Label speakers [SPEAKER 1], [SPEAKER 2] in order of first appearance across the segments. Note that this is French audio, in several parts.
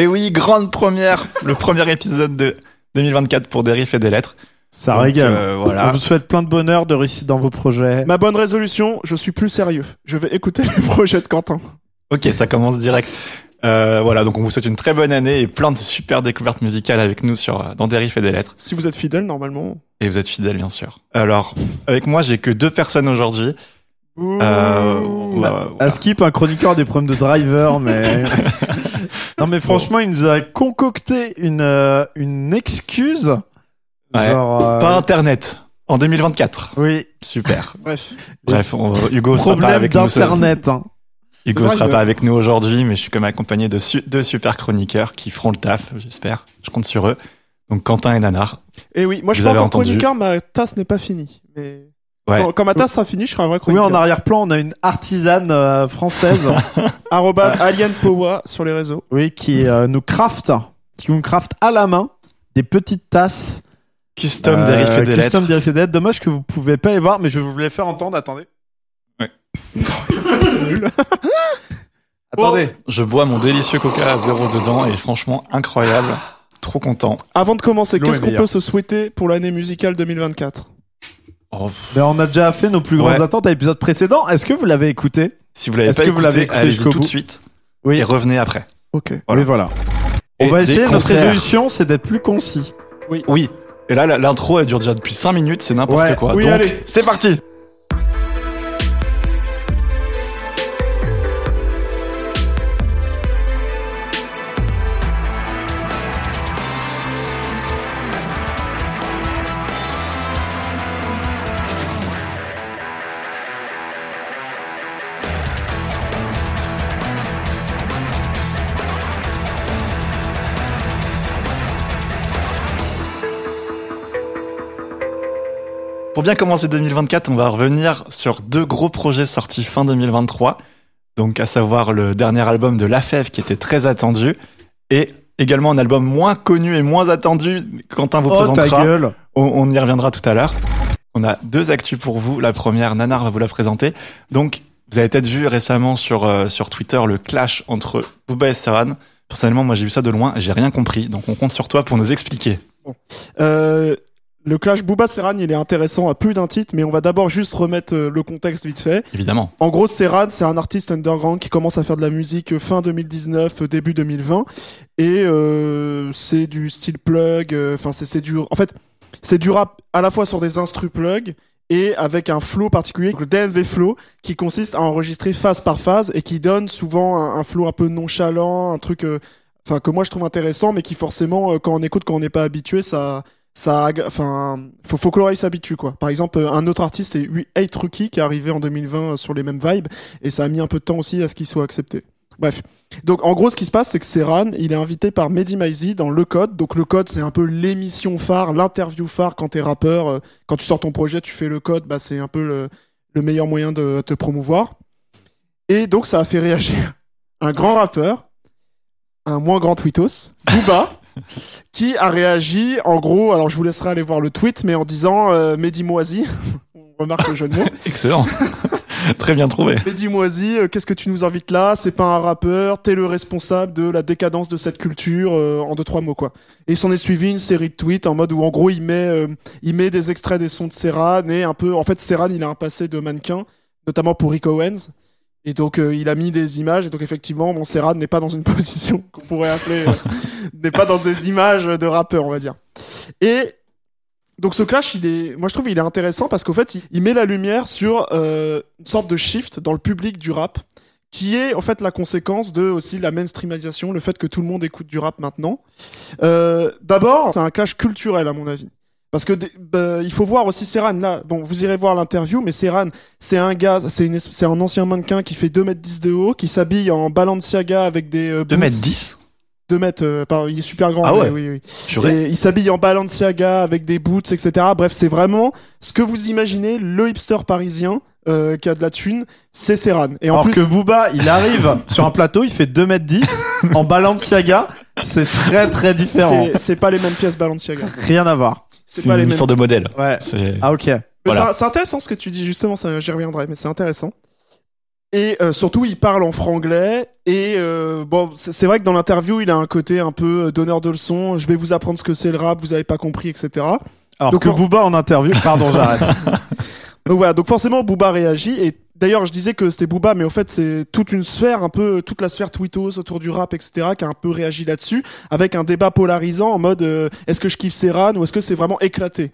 [SPEAKER 1] Et oui, grande première, le premier épisode de 2024 pour des riffs et des lettres.
[SPEAKER 2] Ça
[SPEAKER 1] Donc,
[SPEAKER 2] régale.
[SPEAKER 1] euh,
[SPEAKER 2] On vous souhaite plein de bonheur, de réussite dans vos projets.
[SPEAKER 3] Ma bonne résolution, je suis plus sérieux. Je vais écouter les projets de Quentin.
[SPEAKER 1] Ok, ça commence direct. Euh, voilà, donc on vous souhaite une très bonne année et plein de super découvertes musicales avec nous sur euh, dans des riffs et des lettres.
[SPEAKER 3] Si vous êtes fidèle, normalement.
[SPEAKER 1] Et vous êtes fidèles, bien sûr. Alors, avec moi, j'ai que deux personnes aujourd'hui. Euh.
[SPEAKER 2] À Skip, un chroniqueur a des problèmes de driver, mais. non, mais franchement, il nous a concocté une, euh, une excuse.
[SPEAKER 1] Ouais.
[SPEAKER 2] Genre. euh,
[SPEAKER 1] Pas Internet en 2024.
[SPEAKER 2] Oui,
[SPEAKER 1] Super.
[SPEAKER 3] Bref.
[SPEAKER 1] Bref, on, Hugo sera pas
[SPEAKER 2] problème
[SPEAKER 1] avec nous.
[SPEAKER 2] d'internet. hein.
[SPEAKER 1] Hugo sera pas avec nous aujourd'hui, mais je suis comme accompagné de su- deux super chroniqueurs qui feront le taf, j'espère. Je compte sur eux. Donc Quentin et Nanar.
[SPEAKER 3] Et oui, moi je suis pas encore chroniqueur, ma tasse n'est pas finie. Mais
[SPEAKER 1] Ouais.
[SPEAKER 3] quand, quand ma tasse sera finie, je serai un vrai
[SPEAKER 2] Oui,
[SPEAKER 3] chroniqueur.
[SPEAKER 2] en arrière-plan, on a une artisane euh, française.
[SPEAKER 3] Arrobase Alien Powa sur les réseaux.
[SPEAKER 2] oui, qui euh, nous craft, qui nous craft à la main des petites tasses.
[SPEAKER 1] Custom
[SPEAKER 2] euh,
[SPEAKER 1] des des
[SPEAKER 2] custom
[SPEAKER 1] lettres.
[SPEAKER 2] des lettres. Dommage que vous pouvez pas y voir, mais je vais vous les faire entendre. Attendez.
[SPEAKER 3] C'est nul.
[SPEAKER 2] Attendez.
[SPEAKER 1] Je bois mon délicieux coca à zéro dedans et franchement incroyable. Trop content.
[SPEAKER 3] Avant de commencer, qu'est-ce
[SPEAKER 2] est
[SPEAKER 3] qu'on peut se souhaiter pour l'année musicale 2024
[SPEAKER 1] Oh, pff.
[SPEAKER 2] Mais on a déjà fait nos plus grandes
[SPEAKER 1] Ouais.
[SPEAKER 2] attentes à l'épisode précédent. Est-ce que vous l'avez écouté
[SPEAKER 1] si vous l'avez
[SPEAKER 2] Est-ce
[SPEAKER 1] pas
[SPEAKER 2] que vous
[SPEAKER 1] écouté,
[SPEAKER 2] l'avez écouté
[SPEAKER 1] allez-y
[SPEAKER 2] jusqu'au
[SPEAKER 1] tout de suite
[SPEAKER 2] Oui.
[SPEAKER 1] et revenez après.
[SPEAKER 3] Ok.
[SPEAKER 1] Voilà.
[SPEAKER 2] Oui, voilà. On
[SPEAKER 1] Et
[SPEAKER 2] va
[SPEAKER 1] des
[SPEAKER 2] essayer. Notre
[SPEAKER 1] concerts.
[SPEAKER 2] résolution, c'est d'être plus concis.
[SPEAKER 1] Oui. Et là, la- l'intro, elle dure déjà depuis 5 minutes, c'est n'importe
[SPEAKER 2] Ouais.
[SPEAKER 1] quoi.
[SPEAKER 3] Oui,
[SPEAKER 1] Donc,
[SPEAKER 3] allez.
[SPEAKER 1] c'est parti Pour bien commencer 2024, on va revenir sur deux gros projets sortis fin 2023. Donc, à savoir le dernier album de La Fève qui était très attendu et également un album moins connu et moins attendu. Quentin vous
[SPEAKER 2] Oh ta gueule.
[SPEAKER 1] On, on y reviendra tout à l'heure. On a deux actus pour vous. La première, Nanar va vous la présenter. Donc, vous avez peut-être vu récemment sur, euh, sur Twitter le clash entre Booba et Serran. Personnellement, moi j'ai vu ça de loin, j'ai rien compris. Donc, on compte sur toi pour nous expliquer.
[SPEAKER 3] Euh, le clash Booba Serran, il est intéressant à plus d'un titre, mais on va d'abord juste remettre euh, le contexte vite fait.
[SPEAKER 1] Évidemment.
[SPEAKER 3] En gros, Serran, c'est un artiste underground qui commence à faire de la musique euh, fin 2019, euh, début 2020, et euh, c'est du style plug. Enfin, c'est c'est du, en fait, c'est du rap à la fois sur des instru plug et avec un flow particulier, le DNV flow, qui consiste à enregistrer phase par phase et qui donne souvent un, un flow un peu nonchalant, un truc, euh, enfin que moi je trouve intéressant, mais qui forcément, quand on écoute, quand on n'est pas habitué, ça ça enfin faut, que l'oreille s'habitue quoi. Par exemple euh, un autre artiste c'est 8 Rookie qui est arrivé en 2020 euh, sur les mêmes vibes et ça a mis un peu de temps aussi à ce qu'il soit accepté. Bref. Donc en gros ce qui se passe c'est que Serran il est invité par Mehdi Maizi dans Le Code. Donc Le Code c'est un peu l'émission phare l'interview phare quand t'es rappeur euh, quand tu sors ton projet tu fais Le Code bah c'est un peu le, le meilleur moyen de te promouvoir. Et donc ça a fait réagir un grand rappeur un moins grand tweetos Booba qui a réagi en gros, alors je vous laisserai aller voir le tweet, mais en disant euh, Mehdi Moisi, on remarque le jeu de mots,
[SPEAKER 1] Excellent. Très bien trouvé.
[SPEAKER 3] Mehdi Moisi, euh, qu'est-ce que tu nous invites là? C'est pas un rappeur, t'es le responsable de la décadence de cette culture, euh, en deux trois mots quoi. Et il s'en est suivi une série de tweets en mode où en gros il met, euh, il met des extraits des sons de Serran et un peu, en fait Serran il a un passé de mannequin, notamment pour Rick Owens. Et donc euh, il a mis des images et donc effectivement mon Serran n'est pas dans une position qu'on pourrait appeler euh, n'est pas dans des images de rappeur on va dire. Et donc ce clash il est moi je trouve il est intéressant parce qu'en fait il, il met la lumière sur euh, une sorte de shift dans le public du rap qui est en fait la conséquence de aussi la mainstreamisation, le fait que tout le monde écoute du rap maintenant. Euh, D'abord, c'est un clash culturel à mon avis. Parce que bah, il faut voir aussi Serran là. Bon, vous irez voir l'interview, mais Serran, c'est un gars, c'est une es- c'est un ancien mannequin qui fait 2 mètres 10 de haut, qui s'habille en Balenciaga avec des euh,
[SPEAKER 1] 2
[SPEAKER 3] boots.
[SPEAKER 1] mètres 10
[SPEAKER 3] 2 mètres, euh, pardon, il est super grand.
[SPEAKER 1] Ah ouais.
[SPEAKER 3] oui, oui. Et il s'habille en Balenciaga avec des boots, etc. Bref, c'est vraiment ce que vous imaginez, le hipster parisien euh, qui a de la thune, c'est Serran. Et en
[SPEAKER 2] Alors
[SPEAKER 3] plus,
[SPEAKER 2] que Booba, il arrive sur un plateau, il fait 2m10 en Balenciaga. C'est très très différent.
[SPEAKER 3] c'est pas les mêmes pièces Balenciaga.
[SPEAKER 2] Rien à voir.
[SPEAKER 3] C'est pas
[SPEAKER 1] une
[SPEAKER 3] les mêmes.
[SPEAKER 1] histoire de modèle.
[SPEAKER 2] Ouais.
[SPEAKER 1] C'est
[SPEAKER 2] Ah ok.
[SPEAKER 3] Mais
[SPEAKER 1] Voilà.
[SPEAKER 3] c'est- C'est intéressant ce que tu dis, justement, ça, j'y reviendrai, mais c'est intéressant. Et euh, surtout, il parle en franglais. Et euh, bon, c'est c'est vrai que dans l'interview, il a un côté un peu euh, donneur de leçons. Je vais vous apprendre ce que c'est le rap, vous avez pas compris, etc.
[SPEAKER 2] Alors
[SPEAKER 3] Donc,
[SPEAKER 2] que
[SPEAKER 3] on-
[SPEAKER 2] Booba en interview, pardon, j'arrête.
[SPEAKER 3] Donc voilà, donc forcément Booba réagit et d'ailleurs je disais que c'était Booba mais au fait c'est toute une sphère un peu toute la sphère tweetos autour du rap etc qui a un peu réagi là-dessus avec un débat polarisant en mode euh, est-ce que je kiffe Serran ou est-ce que c'est vraiment éclaté?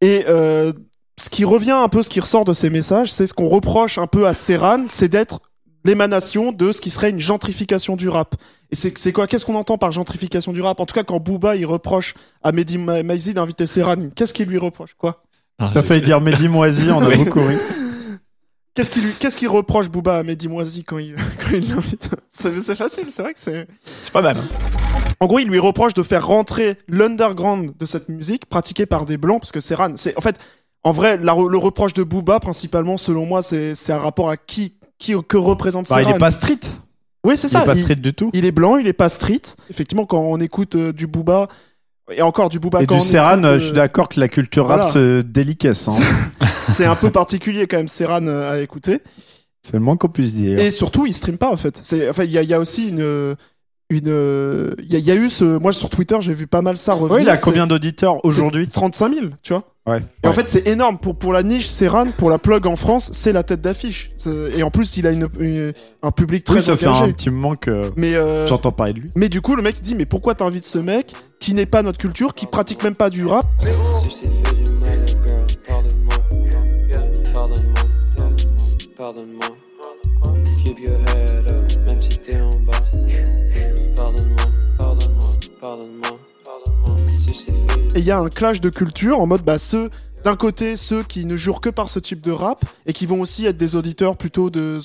[SPEAKER 3] Et euh, ce qui revient un peu ce qui ressort de ces messages c'est ce qu'on reproche un peu à Serran c'est d'être l'émanation de ce qui serait une gentrification du rap. Et c'est c'est quoi qu'est-ce qu'on entend par gentrification du rap? En tout cas quand Booba il reproche à Mehdi Ma- Maizi d'inviter Serran qu'est-ce qu'il lui reproche? Quoi?
[SPEAKER 2] T'as failli dire Mehdi Moisi, on a beaucoup ri.
[SPEAKER 3] Qu'est-ce qu'il lui, qu'est-ce qu'il reproche Booba à Mehdi Moisi quand il, quand il l'invite? C'est, facile, c'est vrai que c'est.
[SPEAKER 1] C'est pas mal.
[SPEAKER 3] En gros, il lui reproche de faire rentrer l'underground de cette musique pratiquée par des blancs, parce que c'est Ran. C'est en fait, en vrai, la le reproche de Booba principalement, selon moi, c'est, c'est un rapport à qui, qui que représente
[SPEAKER 2] Bah, il est pas street.
[SPEAKER 3] Oui, c'est
[SPEAKER 2] Il
[SPEAKER 3] ça.
[SPEAKER 2] est pas
[SPEAKER 3] il,
[SPEAKER 2] street du tout.
[SPEAKER 3] il est blanc, il est pas street. Effectivement, quand on écoute euh, du Booba et encore du Booba,
[SPEAKER 2] Et du Serran,
[SPEAKER 3] écoute,
[SPEAKER 2] euh, je suis d'accord que la culture
[SPEAKER 3] voilà.
[SPEAKER 2] rap se délicaisse. hein.
[SPEAKER 3] c'est un peu particulier quand même Serran euh, à écouter.
[SPEAKER 2] C'est le moins qu'on puisse dire.
[SPEAKER 3] Et surtout, il stream pas en fait. C'est, enfin, il y a, il y a aussi une, une, il y, a- il y a eu ce, moi sur Twitter, j'ai vu pas mal ça revenir.
[SPEAKER 2] Oui, il a combien d'auditeurs aujourd'hui
[SPEAKER 3] 35 000, tu vois.
[SPEAKER 2] Ouais.
[SPEAKER 3] Et en fait, c'est énorme pour pour la niche Serran, pour la plug en France, c'est la tête d'affiche. Et en plus, il a une, une- un public très
[SPEAKER 2] Oui, ça fait un petit moment que
[SPEAKER 3] Mais euh,
[SPEAKER 2] j'entends parler de lui.
[SPEAKER 3] mais du coup, le mec dit mais pourquoi t'invites ce mec qui n'est pas notre culture, qui pratique même pas du rap?
[SPEAKER 4] Si je t'ai fait du mal, girl, pardonne-moi. Pardonne-moi. Pardonne-moi. Keep your head up, même si t'es en bas.
[SPEAKER 3] Et il y a un clash de culture en mode bah ceux d'un côté ceux qui ne jurent que par ce type de rap et qui vont aussi être des auditeurs plutôt de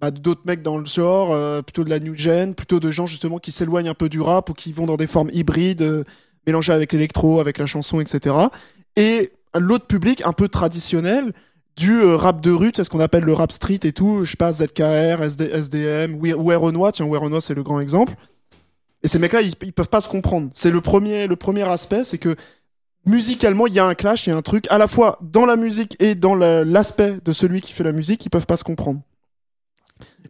[SPEAKER 3] bah, d'autres mecs dans le genre, euh, plutôt de la new gen, plutôt de gens justement qui s'éloignent un peu du rap ou qui vont dans des formes hybrides, euh, mélangées avec l'électro, avec la chanson, etc. Et l'autre public un peu traditionnel du euh, rap de rue, c'est ce qu'on appelle le rap street et tout, je sais pas, ZKR, SD, SDM, Renoir, tiens, Renoir c'est le grand exemple. Et ces mecs-là, ils, ils peuvent pas se comprendre. C'est le premier, le premier aspect, c'est que musicalement, il y a un clash, il y a un truc, à la fois dans la musique et dans la- l'aspect de celui qui fait la musique, ils peuvent pas se comprendre.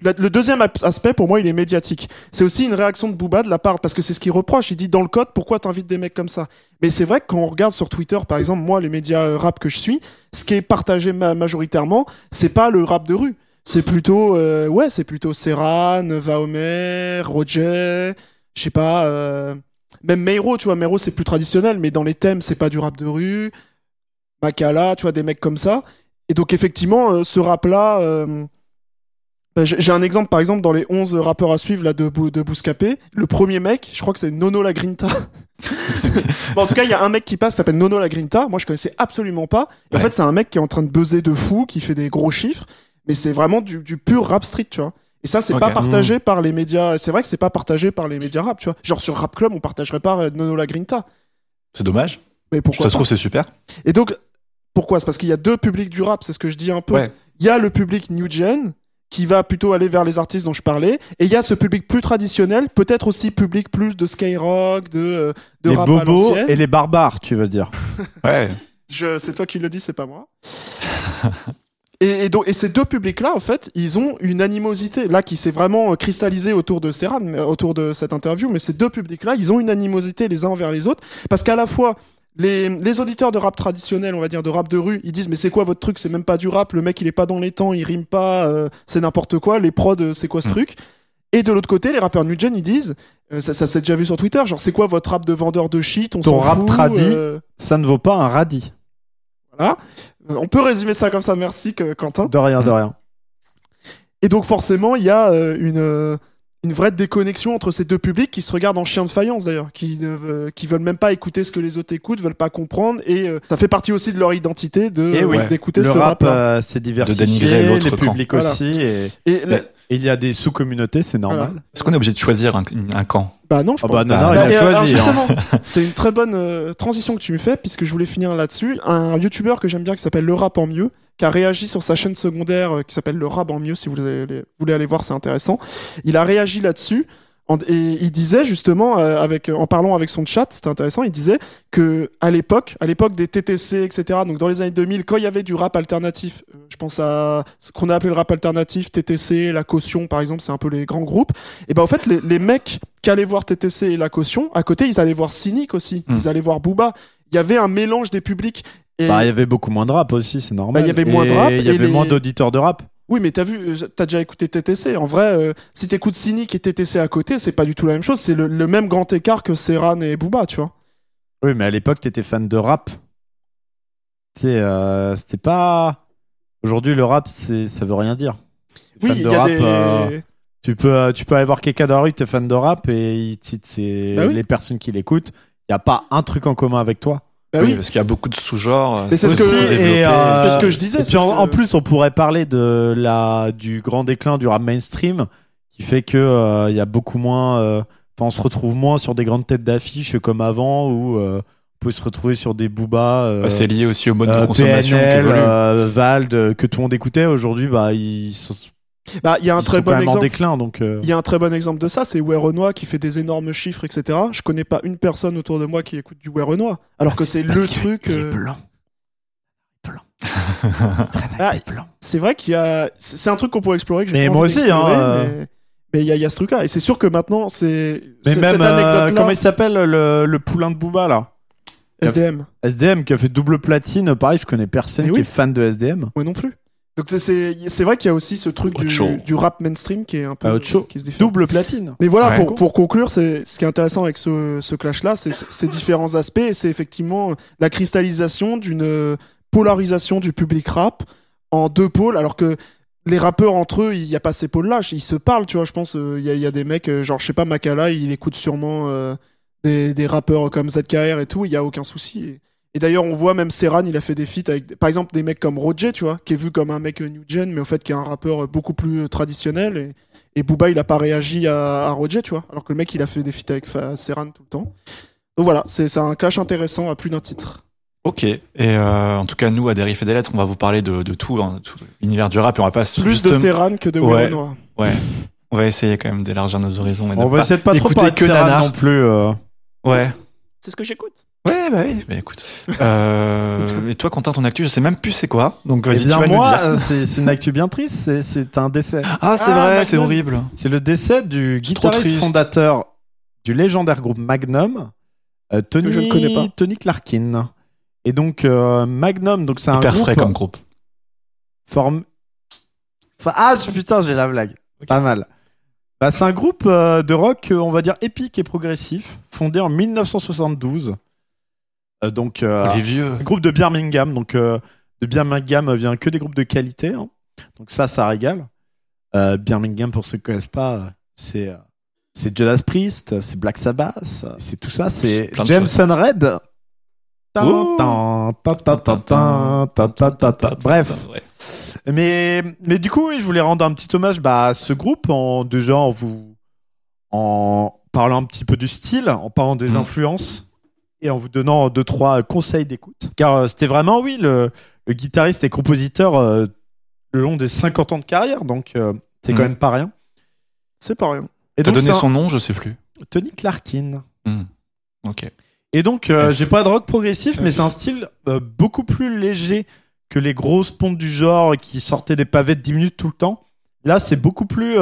[SPEAKER 3] Le deuxième aspect, pour moi, il est médiatique. C'est aussi une réaction de Booba de la part, parce que c'est ce qu'il reproche. Il dit dans le code, pourquoi t'invites des mecs comme ça? Mais c'est vrai que quand on regarde sur Twitter, par exemple, moi, les médias euh, rap que je suis, ce qui est partagé ma- majoritairement, c'est pas le rap de rue. C'est plutôt, euh, ouais, c'est plutôt Serran, Vaomer, Roger, je sais pas, euh, même Meiro, tu vois, Meiro c'est plus traditionnel, mais dans les thèmes, c'est pas du rap de rue. Makala, tu vois, des mecs comme ça. Et donc, effectivement, euh, ce rap-là, euh, bah, j'ai un exemple, par exemple, dans les 11 rappeurs à suivre là, de, Bou- de Bouscapé. Le premier mec, je crois que c'est Nono La Grinta. bon, en tout cas, il y a un mec qui passe, s'appelle Nono La Grinta. Moi, je connaissais absolument pas. Et En fait, c'est un mec qui est en train de buzzer de fou, qui fait des gros chiffres. Mais c'est vraiment du, du pur rap street, tu vois. Et ça, c'est pas partagé par les médias. C'est vrai que c'est pas partagé par les médias rap, tu vois. Genre sur Rap Club, on partagerait pas euh, Nono La Grinta.
[SPEAKER 1] C'est dommage.
[SPEAKER 3] Mais pourquoi
[SPEAKER 1] Ça se trouve, c'est super.
[SPEAKER 3] Et donc, pourquoi? C'est parce qu'il y a deux publics du rap, c'est ce que je dis un peu.
[SPEAKER 1] Ouais.
[SPEAKER 3] Il y a le public new gen qui va plutôt aller vers les artistes dont je parlais, et il y a ce public plus traditionnel, peut-être aussi public plus de skyrock, de, euh, de
[SPEAKER 2] les
[SPEAKER 3] rap
[SPEAKER 2] bobos et les barbares, tu veux dire.
[SPEAKER 1] Ouais.
[SPEAKER 3] Je, c'est toi qui le dis, c'est pas moi. et, et donc, et ces deux publics-là, en fait, ils ont une animosité là qui s'est vraiment cristallisée autour de Serran, autour de cette interview. Mais ces deux publics-là, ils ont une animosité les uns envers les autres, parce qu'à la fois les, les auditeurs de rap traditionnel, on va dire de rap de rue, ils disent mais c'est quoi votre truc C'est même pas du rap. Le mec il est pas dans les temps, il rime pas, euh, c'est n'importe quoi. Les prods, euh, c'est quoi ce
[SPEAKER 1] Mm.
[SPEAKER 3] truc? Et de l'autre côté, les rappeurs new gen, ils disent, euh, ça, ça s'est déjà vu sur Twitter, genre c'est quoi votre rap de vendeur de shit On
[SPEAKER 2] Ton rap
[SPEAKER 3] fout,
[SPEAKER 2] tradi.
[SPEAKER 3] euh,
[SPEAKER 2] Ça ne vaut pas un radis.
[SPEAKER 3] Euh, On peut résumer ça comme ça, merci que- Quentin.
[SPEAKER 2] De rien, de rien.
[SPEAKER 3] Et donc forcément, il y a euh, une, euh, une vraie déconnexion entre ces deux publics qui se regardent en chien de faïence d'ailleurs, qui ne ve- qui veulent même pas écouter ce que les autres écoutent, veulent pas comprendre, et euh, ça fait partie aussi de leur identité de
[SPEAKER 2] Eh
[SPEAKER 3] euh, d'écouter
[SPEAKER 2] Le
[SPEAKER 3] ce
[SPEAKER 2] rap,
[SPEAKER 3] rap.
[SPEAKER 2] euh, c'est diversifié,
[SPEAKER 1] dénigrer l'autre
[SPEAKER 2] les
[SPEAKER 1] camp.
[SPEAKER 2] publics
[SPEAKER 3] Voilà.
[SPEAKER 2] aussi, et,
[SPEAKER 3] Et la-
[SPEAKER 1] Mais-
[SPEAKER 2] et il y a des sous-communautés, c'est normal.
[SPEAKER 3] Voilà.
[SPEAKER 1] Est-ce qu'on est obligé de choisir un, un camp?
[SPEAKER 3] Bah non, je
[SPEAKER 2] Ah
[SPEAKER 3] pense
[SPEAKER 2] bah,
[SPEAKER 1] il a
[SPEAKER 3] et, alors,
[SPEAKER 2] choisi, hein.
[SPEAKER 3] justement, c'est une très bonne euh, transition que tu me fais puisque je voulais finir là-dessus. Un youtubeur que j'aime bien qui s'appelle Le Rap en mieux, qui a réagi sur sa chaîne secondaire euh, qui s'appelle Le Rap en mieux. Si vous voulez, aller voir, c'est intéressant. Il a réagi là-dessus Et il disait justement, euh, avec, en parlant avec son chat, c'était intéressant, il disait que à l'époque, à l'époque des TTC, etc., donc dans les années 2000, quand il y avait du rap alternatif, euh, je pense à ce qu'on a appelé le rap alternatif, TTC, La Caution par exemple, c'est un peu les grands groupes, et ben en fait, les, les mecs qui allaient voir TTC et La Caution, à côté, ils allaient voir Cynic aussi,
[SPEAKER 1] Hmm.
[SPEAKER 3] ils allaient voir Booba. Il y avait un mélange des publics. Et...
[SPEAKER 2] Bah, il y avait beaucoup moins de rap aussi, c'est normal.
[SPEAKER 3] Bah, il y avait moins de
[SPEAKER 2] Et
[SPEAKER 3] rap
[SPEAKER 2] Il y
[SPEAKER 3] et
[SPEAKER 2] avait
[SPEAKER 3] les-
[SPEAKER 2] moins d'auditeurs de rap.
[SPEAKER 3] Oui, mais t'as vu, euh, t'as déjà écouté TTC. En vrai, euh, si t'écoutes Cynic et TTC à côté, c'est pas du tout la même chose. C'est le, le même grand écart que Serran et Booba, tu vois.
[SPEAKER 2] Oui, mais à l'époque, t'étais fan de rap. Tu sais, euh, c'était pas. Aujourd'hui, le rap, c'est, ça veut rien dire.
[SPEAKER 3] Oui,
[SPEAKER 2] Fan de
[SPEAKER 3] y a
[SPEAKER 2] rap,
[SPEAKER 3] des.
[SPEAKER 2] euh, tu peux, tu peux aller voir quelqu'un dans la rue, t'es fan de rap et il ses-
[SPEAKER 3] Bah oui.
[SPEAKER 2] les personnes qui l'écoutent. Il y a pas un truc en commun avec toi.
[SPEAKER 3] Bah
[SPEAKER 1] oui,
[SPEAKER 3] oui.
[SPEAKER 1] parce qu'il y a beaucoup de sous-genres.
[SPEAKER 3] C'est ce
[SPEAKER 2] euh,
[SPEAKER 3] C'est ce que je disais.
[SPEAKER 2] Et puis en,
[SPEAKER 3] que-
[SPEAKER 2] en plus, on pourrait parler de la du grand déclin du rap mainstream, qui fait que euh, il y a beaucoup moins. euh, Enfin, on se retrouve moins sur des grandes têtes d'affiche comme avant, où euh, on peut se retrouver sur des Booba. euh,
[SPEAKER 1] Bah, c'est lié aussi au mode
[SPEAKER 2] euh,
[SPEAKER 1] de consommation qui
[SPEAKER 2] PNL,
[SPEAKER 1] évolue.
[SPEAKER 2] euh, Vald, que tout le monde écoutait. Aujourd'hui, bah, ils sont,
[SPEAKER 3] Bah, il y a un
[SPEAKER 2] ils
[SPEAKER 3] très bon
[SPEAKER 2] en
[SPEAKER 3] exemple.
[SPEAKER 2] déclin. Donc, euh,
[SPEAKER 3] Il y a un très bon exemple de ça, c'est Renoir qui fait des énormes chiffres, etc. Je connais pas une personne autour de moi qui écoute du Renoir. Alors que c'est le truc.
[SPEAKER 2] Il est
[SPEAKER 3] euh,
[SPEAKER 2] blanc. Blanc.
[SPEAKER 3] Ah,
[SPEAKER 2] des blancs.
[SPEAKER 3] C'est vrai qu'il y a. C'est un truc qu'on pourrait explorer. Que
[SPEAKER 2] Mais moi aussi, hein, euh.
[SPEAKER 3] Mais mais il y, a- il y a ce truc-là. Et c'est sûr que maintenant, c'est.
[SPEAKER 2] Mais même,
[SPEAKER 3] cette
[SPEAKER 2] euh, comment il s'appelle le, le poulain de Booba là?
[SPEAKER 3] SDM.
[SPEAKER 2] SDM qui a fait double platine, pareil, je connais personne qui est fan de SDM.
[SPEAKER 3] Moi non plus. Donc c'est- vrai qu'il y a aussi ce truc du, rap mainstream qui est un peu
[SPEAKER 2] Ah, Ocho.
[SPEAKER 3] qui se différencie.
[SPEAKER 2] Double platine.
[SPEAKER 3] Mais voilà,
[SPEAKER 1] Ouais.
[SPEAKER 3] pour, pour conclure, c'est ce qui est intéressant avec ce, ce clash-là, c'est ces différents aspects, et c'est effectivement la cristallisation d'une euh, polarisation du public rap en deux pôles, alors que les rappeurs entre eux, il n'y a pas ces pôles-là, ils se parlent, tu vois, je pense, euh, il y, a, il y a des mecs, euh, genre, je sais pas, Makala, il écoute sûrement euh, des, des rappeurs comme ZKR et tout, il y a aucun souci. Et, d'ailleurs, on voit même Serran, il a fait des feats avec, par exemple, des mecs comme Roger, tu vois, qui est vu comme un mec new gen, mais au fait, qui est un rappeur beaucoup plus euh, traditionnel, et, et Booba, il a pas réagi à, à Roger, tu vois, alors que le mec, il a fait des feats avec Fa- Serran tout le temps. Donc voilà, c'est un clash intéressant à plus d'un titre.
[SPEAKER 1] Ok. Et euh, en tout cas, nous, à Dérive et des Lettres, on va vous parler de, de tout, hein, tout l'univers du rap et on va pas
[SPEAKER 3] Plus
[SPEAKER 1] justement-
[SPEAKER 3] de Serran que de
[SPEAKER 1] Ouais.
[SPEAKER 3] Noir.
[SPEAKER 1] Ouais. On va essayer quand même d'élargir nos horizons. Et
[SPEAKER 2] On va essayer de pas trop parler
[SPEAKER 1] que
[SPEAKER 2] Serran non plus. euh.
[SPEAKER 1] Ouais.
[SPEAKER 3] C'est ce que j'écoute.
[SPEAKER 1] Ouais, bah oui. Bah écoute. Euh, et toi, Quentin, ton actu, je sais même plus c'est quoi. Donc
[SPEAKER 2] Eh
[SPEAKER 1] vas-y, tu
[SPEAKER 2] bien,
[SPEAKER 1] vas
[SPEAKER 2] moi,
[SPEAKER 1] nous dire.
[SPEAKER 2] euh, c'est une actu bien triste, c'est- un décès.
[SPEAKER 1] Ah, c'est
[SPEAKER 3] Ah,
[SPEAKER 1] vrai, c'est
[SPEAKER 3] Magnum.
[SPEAKER 1] horrible.
[SPEAKER 2] C'est le décès du guitariste fondateur du légendaire groupe Magnum, euh, Tony,
[SPEAKER 3] je ne connais pas.
[SPEAKER 2] Tony Clarkin. Et donc, euh, Magnum, donc c'est un
[SPEAKER 1] Hyper
[SPEAKER 2] groupe
[SPEAKER 1] frais comme groupe.
[SPEAKER 2] form- Enfin, ah putain, j'ai la blague. Pas mal. Bah, c'est un groupe euh, de rock, on va dire épique et progressif, fondé en 1972. Euh, donc, euh,
[SPEAKER 1] les vieux.
[SPEAKER 2] Groupe de Birmingham. Donc, euh, de Birmingham vient que des groupes de qualité. Hein. Donc, ça, ça régale. Birmingham, pour ceux qui ne connaissent pas, c'est c'est Judas Priest, c'est Black Sabbath, c'est tout ça, c'est Jameson Red. Bref. Mais, mais du coup, je voulais rendre un petit hommage bah, à ce groupe en déjà en vous en parlant un petit peu du style, en parlant des influences et en vous donnant deux trois conseils d'écoute. Car euh, c'était vraiment oui le, le guitariste et compositeur euh, le long des 50 ans de carrière, donc euh, c'est quand
[SPEAKER 1] Mm.
[SPEAKER 2] même pas rien.
[SPEAKER 3] C'est pas rien.
[SPEAKER 2] Et
[SPEAKER 1] T'as donné
[SPEAKER 2] un-
[SPEAKER 1] son nom, je sais plus.
[SPEAKER 2] Tony Clarkin.
[SPEAKER 1] Hmm. Ok.
[SPEAKER 2] Et donc, euh, j'ai pas de rock progressif, mais c'est un style beaucoup plus léger que les grosses pontes du genre qui sortaient des pavés de 10 minutes tout le temps. Là, c'est beaucoup plus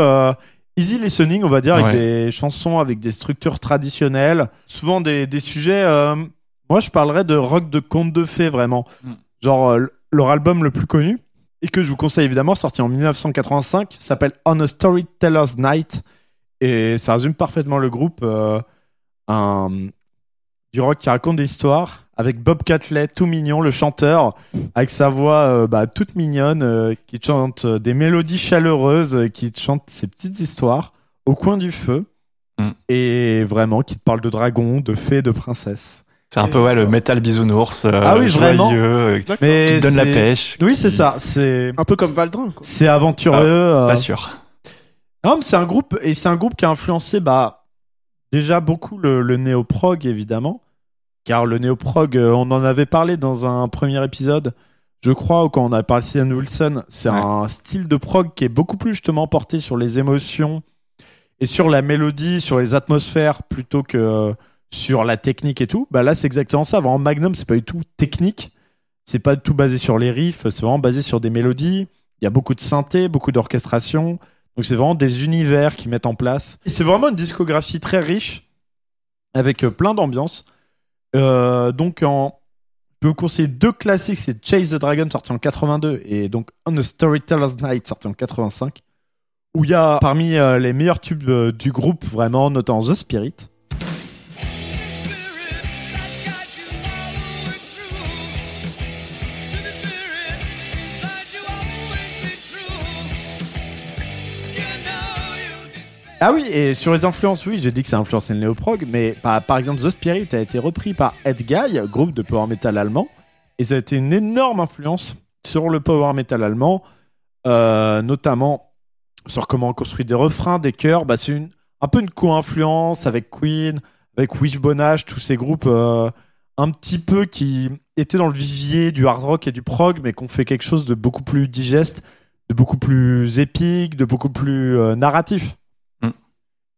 [SPEAKER 2] easy listening, on va dire, avec des chansons, avec des structures traditionnelles, souvent des, des sujets. euh, moi, je parlerais de rock de conte de fées, vraiment.
[SPEAKER 1] Mm.
[SPEAKER 2] Genre, euh, leur album le plus connu, et que je vous conseille évidemment, sorti en 1985, s'appelle On a Storyteller's Night. Et ça résume parfaitement le groupe. euh, un, du rock qui raconte des histoires avec Bob Catlett, tout mignon, le chanteur, avec sa voix euh, bah, toute mignonne, euh, qui te chante euh, des mélodies chaleureuses, euh, qui te chante ses petites histoires au coin du feu,
[SPEAKER 1] Mm.
[SPEAKER 2] et vraiment qui te parle de dragons, de fées, de princesses.
[SPEAKER 1] C'est un peu ouais, le métal bisounours. euh,
[SPEAKER 2] Ah oui, vraiment.
[SPEAKER 1] joyeux, euh, qui
[SPEAKER 2] Mais
[SPEAKER 1] te donne la pêche.
[SPEAKER 2] Oui,
[SPEAKER 1] qui-
[SPEAKER 2] c'est ça. C'est
[SPEAKER 3] Un peu comme Valdrin.
[SPEAKER 2] C'est aventureux. euh,
[SPEAKER 1] Pas sûr.
[SPEAKER 2] Non, mais c'est un groupe et c'est un groupe qui a influencé bah déjà beaucoup le, le néo-prog évidemment, car le néo-prog, euh, on en avait parlé dans un premier épisode, je crois, ou quand on a parlé de Ian Wilson, c'est
[SPEAKER 1] Ouais.
[SPEAKER 2] un style de prog qui est beaucoup plus justement porté sur les émotions et sur la mélodie, sur les atmosphères plutôt que euh, sur la technique et tout, bah là c'est exactement ça. Vraiment Magnum, c'est pas du tout technique, c'est pas du tout basé sur les riffs, c'est vraiment basé sur des mélodies. Il y a beaucoup de synthé, beaucoup d'orchestration. Donc c'est vraiment des univers qui mettent en place. C'est vraiment une discographie très riche avec euh, plein d'ambiance. Euh, donc en je peux vous conseiller deux classiques, c'est Chase the Dragon sorti en 82 et donc On a Storyteller's Night sorti en 85 où il y a parmi euh, les meilleurs tubes euh, du groupe vraiment notamment The Spirit. Ah oui, et sur les influences, oui, j'ai dit que ça influencé le néoprog, mais par, par exemple, The Spirit a été repris par Ed Guy, groupe de power metal allemand, et ça a été une énorme influence sur le power metal allemand, euh, notamment sur comment on construit des refrains, des chœurs. Bah, c'est une, un peu une co-influence avec Queen, avec Wishbone Ash, tous ces groupes euh, un petit peu qui étaient dans le vivier du hard rock et du prog, mais qu'on fait quelque chose de beaucoup plus digeste, de beaucoup plus épique, de beaucoup plus euh, narratif.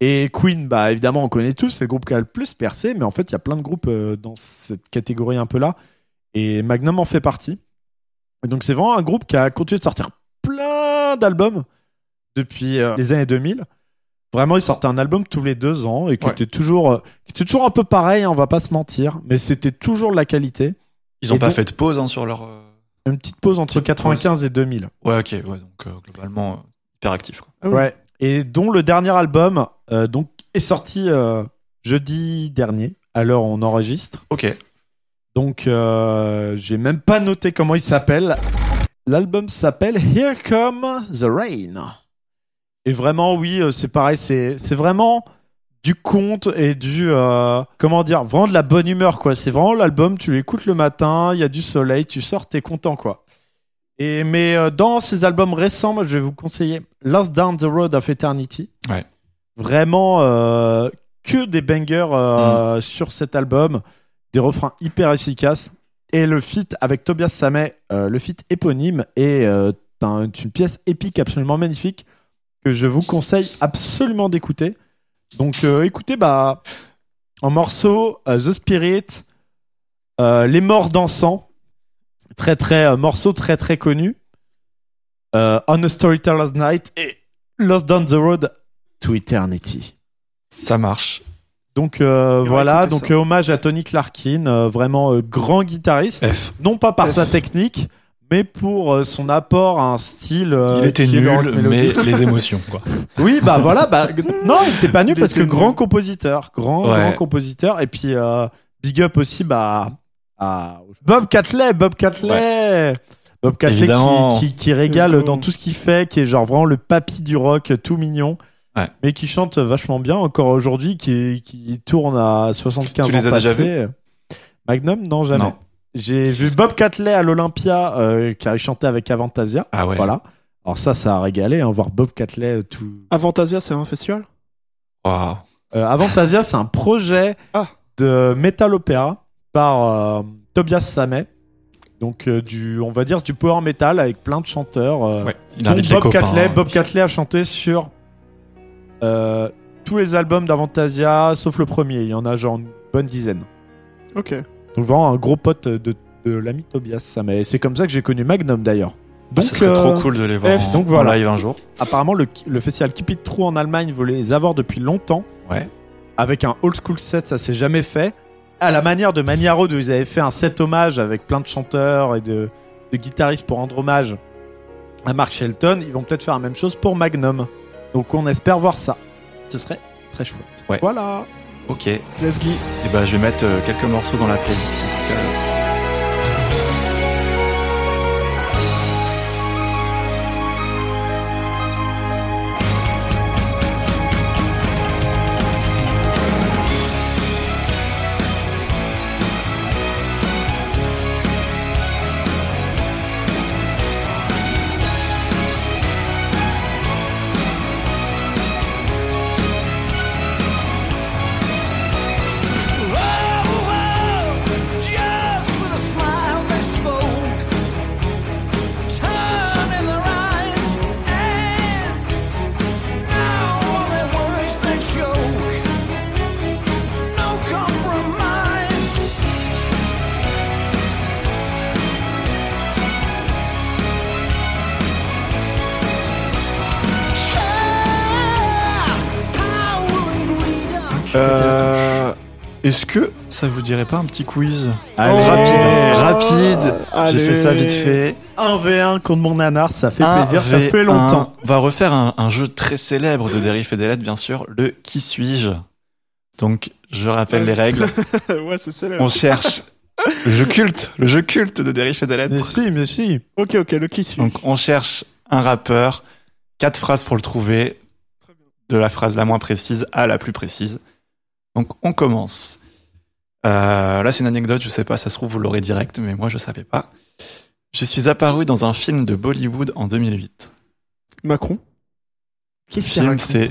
[SPEAKER 2] Et Queen, bah évidemment, on connaît tous, c'est le groupe qui a le plus percé, mais en fait, il y a plein de groupes euh, dans cette catégorie un peu là. Et Magnum en fait partie. Et donc, c'est vraiment un groupe qui a continué de sortir plein d'albums depuis euh, les années 2000. Vraiment, ils sortaient un album tous les deux ans et qui
[SPEAKER 1] Ouais.
[SPEAKER 2] était toujours, euh, qui était toujours un peu pareil, hein, on va pas se mentir, mais c'était toujours de la qualité.
[SPEAKER 1] Ils ont
[SPEAKER 2] Et
[SPEAKER 1] pas
[SPEAKER 2] donc-
[SPEAKER 1] fait de pause hein, sur leur.
[SPEAKER 2] Une petite pause entre
[SPEAKER 1] Petite
[SPEAKER 2] 95 et 2000.
[SPEAKER 1] Ouais, ok, ouais, donc euh, globalement, hyper actif. Quoi.
[SPEAKER 3] Ah oui.
[SPEAKER 2] Ouais. Et dont le dernier album euh, donc est sorti euh, jeudi dernier, à l'heure où on enregistre.
[SPEAKER 1] Ok.
[SPEAKER 2] Donc, euh, j'ai même pas noté comment il s'appelle. L'album s'appelle Here Come the Rain. Et vraiment, oui, c'est pareil, c'est c'est vraiment du conte et du euh, comment dire, vraiment de la bonne humeur quoi. C'est vraiment l'album, tu l'écoutes le matin, il y a du soleil, tu sors, t'es content quoi. Et mais euh, dans ces albums récents, moi, je vais vous conseiller Lost Down the Road of Eternity.
[SPEAKER 1] Ouais.
[SPEAKER 2] Vraiment euh, que des bangers euh, sur cet album, des refrains hyper efficaces et le feat avec Tobias Samet, le feat éponyme est un- une pièce épique absolument magnifique que je vous conseille absolument d'écouter. Donc écoutez bah en morceaux The Spirit, Les Morts dansant, très très euh, morceau très très connu. Euh, On a Storyteller's Night et Lost Down the Road to Eternity.
[SPEAKER 1] Ça marche.
[SPEAKER 2] Donc euh, voilà, donc euh, hommage à Tony Clarkin, euh, vraiment grand guitariste,
[SPEAKER 1] F.
[SPEAKER 2] non pas par
[SPEAKER 3] F.
[SPEAKER 2] sa technique, mais pour son apport à un style.
[SPEAKER 1] Il était nul, mais les émotions, quoi.
[SPEAKER 2] Oui, bah voilà, bah non, il était pas nul parce que grand compositeur, grand
[SPEAKER 1] Ouais.
[SPEAKER 2] grand compositeur, et puis big up aussi bah à Bob Catley, Bob Catley. Bob Catley qui, qui, qui régale dans tout ce qu'il fait, qui est genre vraiment le papy du rock, tout mignon.
[SPEAKER 1] Ouais.
[SPEAKER 2] Mais qui chante vachement bien encore aujourd'hui, qui, qui tourne à 75
[SPEAKER 1] Tu les
[SPEAKER 2] ans
[SPEAKER 1] as déjà
[SPEAKER 2] passés. Magnum, non, jamais.
[SPEAKER 1] Non.
[SPEAKER 2] J'ai vu Bob Catley à l'Olympia, euh, car il chantait avec Avantasia.
[SPEAKER 1] Ah ouais.
[SPEAKER 2] Voilà. Alors ça, ça a régalé, hein, voir Bob Catley tout.
[SPEAKER 3] Avantasia, c'est un festival?
[SPEAKER 1] Waouh.
[SPEAKER 2] Euh, Avantasia, c'est un projet
[SPEAKER 3] Ah.
[SPEAKER 2] de metal opéra par euh, Tobias Samet. Donc euh, du, on va dire du power metal avec plein de chanteurs. euh,
[SPEAKER 1] Ouais.
[SPEAKER 2] Dont Bob
[SPEAKER 1] copains.
[SPEAKER 2] Catley. Bob Catley a chanté sur euh, tous les albums d'Avantasia, sauf le premier. Il y en a genre une bonne dizaine.
[SPEAKER 3] Ok.
[SPEAKER 2] Donc vraiment un gros pote de, de l'ami Tobias Samet. Et C'est comme ça que j'ai connu Magnum d'ailleurs.
[SPEAKER 1] Donc,
[SPEAKER 2] Donc,
[SPEAKER 1] ce serait
[SPEAKER 2] euh,
[SPEAKER 1] trop cool de les voir
[SPEAKER 2] F,
[SPEAKER 1] en,
[SPEAKER 2] donc
[SPEAKER 1] en
[SPEAKER 2] voilà.
[SPEAKER 1] live un jour.
[SPEAKER 2] apparemment le, le festival Keep It True en Allemagne veut les avoir depuis longtemps.
[SPEAKER 1] Ouais.
[SPEAKER 2] Avec un old school set, ça s'est jamais fait. À la manière de Maniaro, où ils avaient fait un set hommage avec plein de chanteurs et de, de guitaristes pour rendre hommage à Mark Shelton, ils vont peut-être faire la même chose pour Magnum. Donc on espère voir ça. Ce serait très chouette.
[SPEAKER 1] Ouais.
[SPEAKER 2] Voilà.
[SPEAKER 1] Ok. Et
[SPEAKER 3] Let's go.
[SPEAKER 1] ben, je vais mettre euh, quelques morceaux dans la playlist. en tout cas. Euh, Est-ce que ça vous dirait pas un petit quiz
[SPEAKER 2] Allez.
[SPEAKER 1] Rapide, rapide.
[SPEAKER 3] Allez.
[SPEAKER 1] J'ai fait ça vite fait.
[SPEAKER 2] 1v1 contre mon nanar, ça fait plaisir, ça
[SPEAKER 1] V1.
[SPEAKER 2] fait longtemps.
[SPEAKER 1] On va refaire un, un jeu très célèbre de Derif et des lettres, bien sûr, le Qui suis-je? Donc, je rappelle les règles.
[SPEAKER 3] ouais, c'est célèbre.
[SPEAKER 1] On cherche le jeu culte, le jeu culte de Derif et des lettres.
[SPEAKER 2] Mais si, mais si.
[SPEAKER 3] Ok, ok, le qui suit.
[SPEAKER 1] Donc, on cherche un rappeur, quatre phrases pour le trouver, de la phrase la moins précise à la plus précise. Donc, on commence. Euh, là, c'est une anecdote, je sais pas, ça se trouve, vous l'aurez direct, mais moi, je savais pas. Je suis apparu dans un film de Bollywood en 2008.
[SPEAKER 3] Macron.
[SPEAKER 1] Le
[SPEAKER 2] Qu'est-ce
[SPEAKER 1] film, c'est.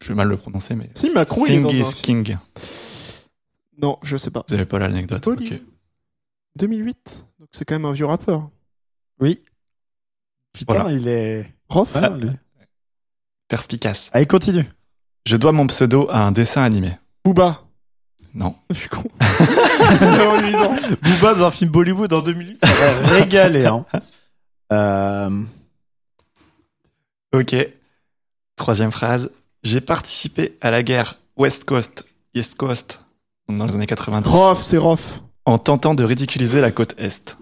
[SPEAKER 1] Je vais mal le prononcer, mais.
[SPEAKER 3] Si, Macron, il est
[SPEAKER 1] Sing
[SPEAKER 3] dans
[SPEAKER 1] is
[SPEAKER 3] un-
[SPEAKER 1] King.
[SPEAKER 3] Non, je sais pas.
[SPEAKER 1] Vous avez pas l'anecdote
[SPEAKER 3] Bollywood.
[SPEAKER 1] Ok.
[SPEAKER 3] 2008. Donc c'est quand même un vieux rappeur.
[SPEAKER 2] Oui. Putain,
[SPEAKER 1] Voilà.
[SPEAKER 2] il est.
[SPEAKER 3] Prof
[SPEAKER 2] Ah, lui.
[SPEAKER 1] Perspicace.
[SPEAKER 2] Allez, continue.
[SPEAKER 1] Je dois mon pseudo à un dessin animé.
[SPEAKER 3] Booba.
[SPEAKER 1] Non.
[SPEAKER 3] Je suis con.
[SPEAKER 2] Booba dans un film Bollywood en 2008, ça va régaler. Hein. Euh,
[SPEAKER 1] Ok. Troisième phrase. J'ai participé à la guerre West Coast, East Coast, dans les années 90,
[SPEAKER 3] Rof, c'est Rof.
[SPEAKER 1] en tentant de ridiculiser la côte Est,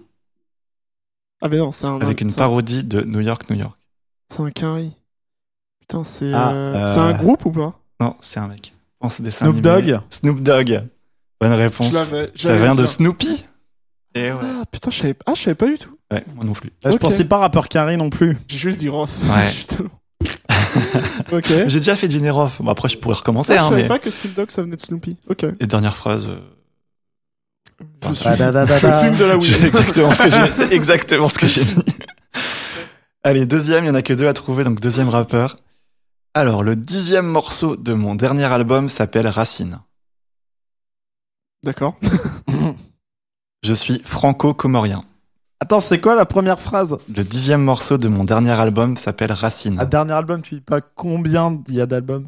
[SPEAKER 3] Ah, mais non, c'est un.
[SPEAKER 1] avec une parodie de New York, New York.
[SPEAKER 3] C'est un carry. Putain, c'est.
[SPEAKER 2] Ah,
[SPEAKER 3] euh,
[SPEAKER 2] euh,
[SPEAKER 3] C'est un groupe ou pas?
[SPEAKER 1] Non, c'est un mec. Dessin
[SPEAKER 2] Snoop. Dogg
[SPEAKER 1] Snoop Dogg. Bonne réponse.
[SPEAKER 3] Je je
[SPEAKER 1] Ça vient de. Snoopy? Et ouais.
[SPEAKER 3] Ah, putain, je savais ah, je savais pas du tout.
[SPEAKER 1] Ouais, moi non plus.
[SPEAKER 2] là, je
[SPEAKER 3] Ok.
[SPEAKER 2] pensais pas rappeur carré non plus.
[SPEAKER 3] J'ai juste dit Rof.
[SPEAKER 1] Ouais.
[SPEAKER 3] Je.
[SPEAKER 1] J'ai déjà fait du off. Bon, après, je pourrais recommencer,
[SPEAKER 3] Ah, je
[SPEAKER 1] hein,
[SPEAKER 3] savais
[SPEAKER 1] mais.
[SPEAKER 3] pas que Snoop Dogg ça venait de Snoopy. Ok.
[SPEAKER 1] Et dernière phrase. euh,
[SPEAKER 3] Je suis.
[SPEAKER 2] Ah, da, da, da,
[SPEAKER 3] Je
[SPEAKER 2] da.
[SPEAKER 3] fume de la weed.
[SPEAKER 1] exactement ce que j'ai. C'est exactement ce que j'ai mis. Allez, deuxième, il y en a que deux à trouver, donc deuxième rappeur. Alors, le dixième morceau de mon dernier album s'appelle Racine.
[SPEAKER 3] D'accord.
[SPEAKER 1] Je suis franco-comorien.
[SPEAKER 2] Attends, c'est quoi la première phrase?
[SPEAKER 1] Le dixième morceau de mon dernier album s'appelle Racine.
[SPEAKER 2] Un dernier album, tu dis pas combien il y a d'albums?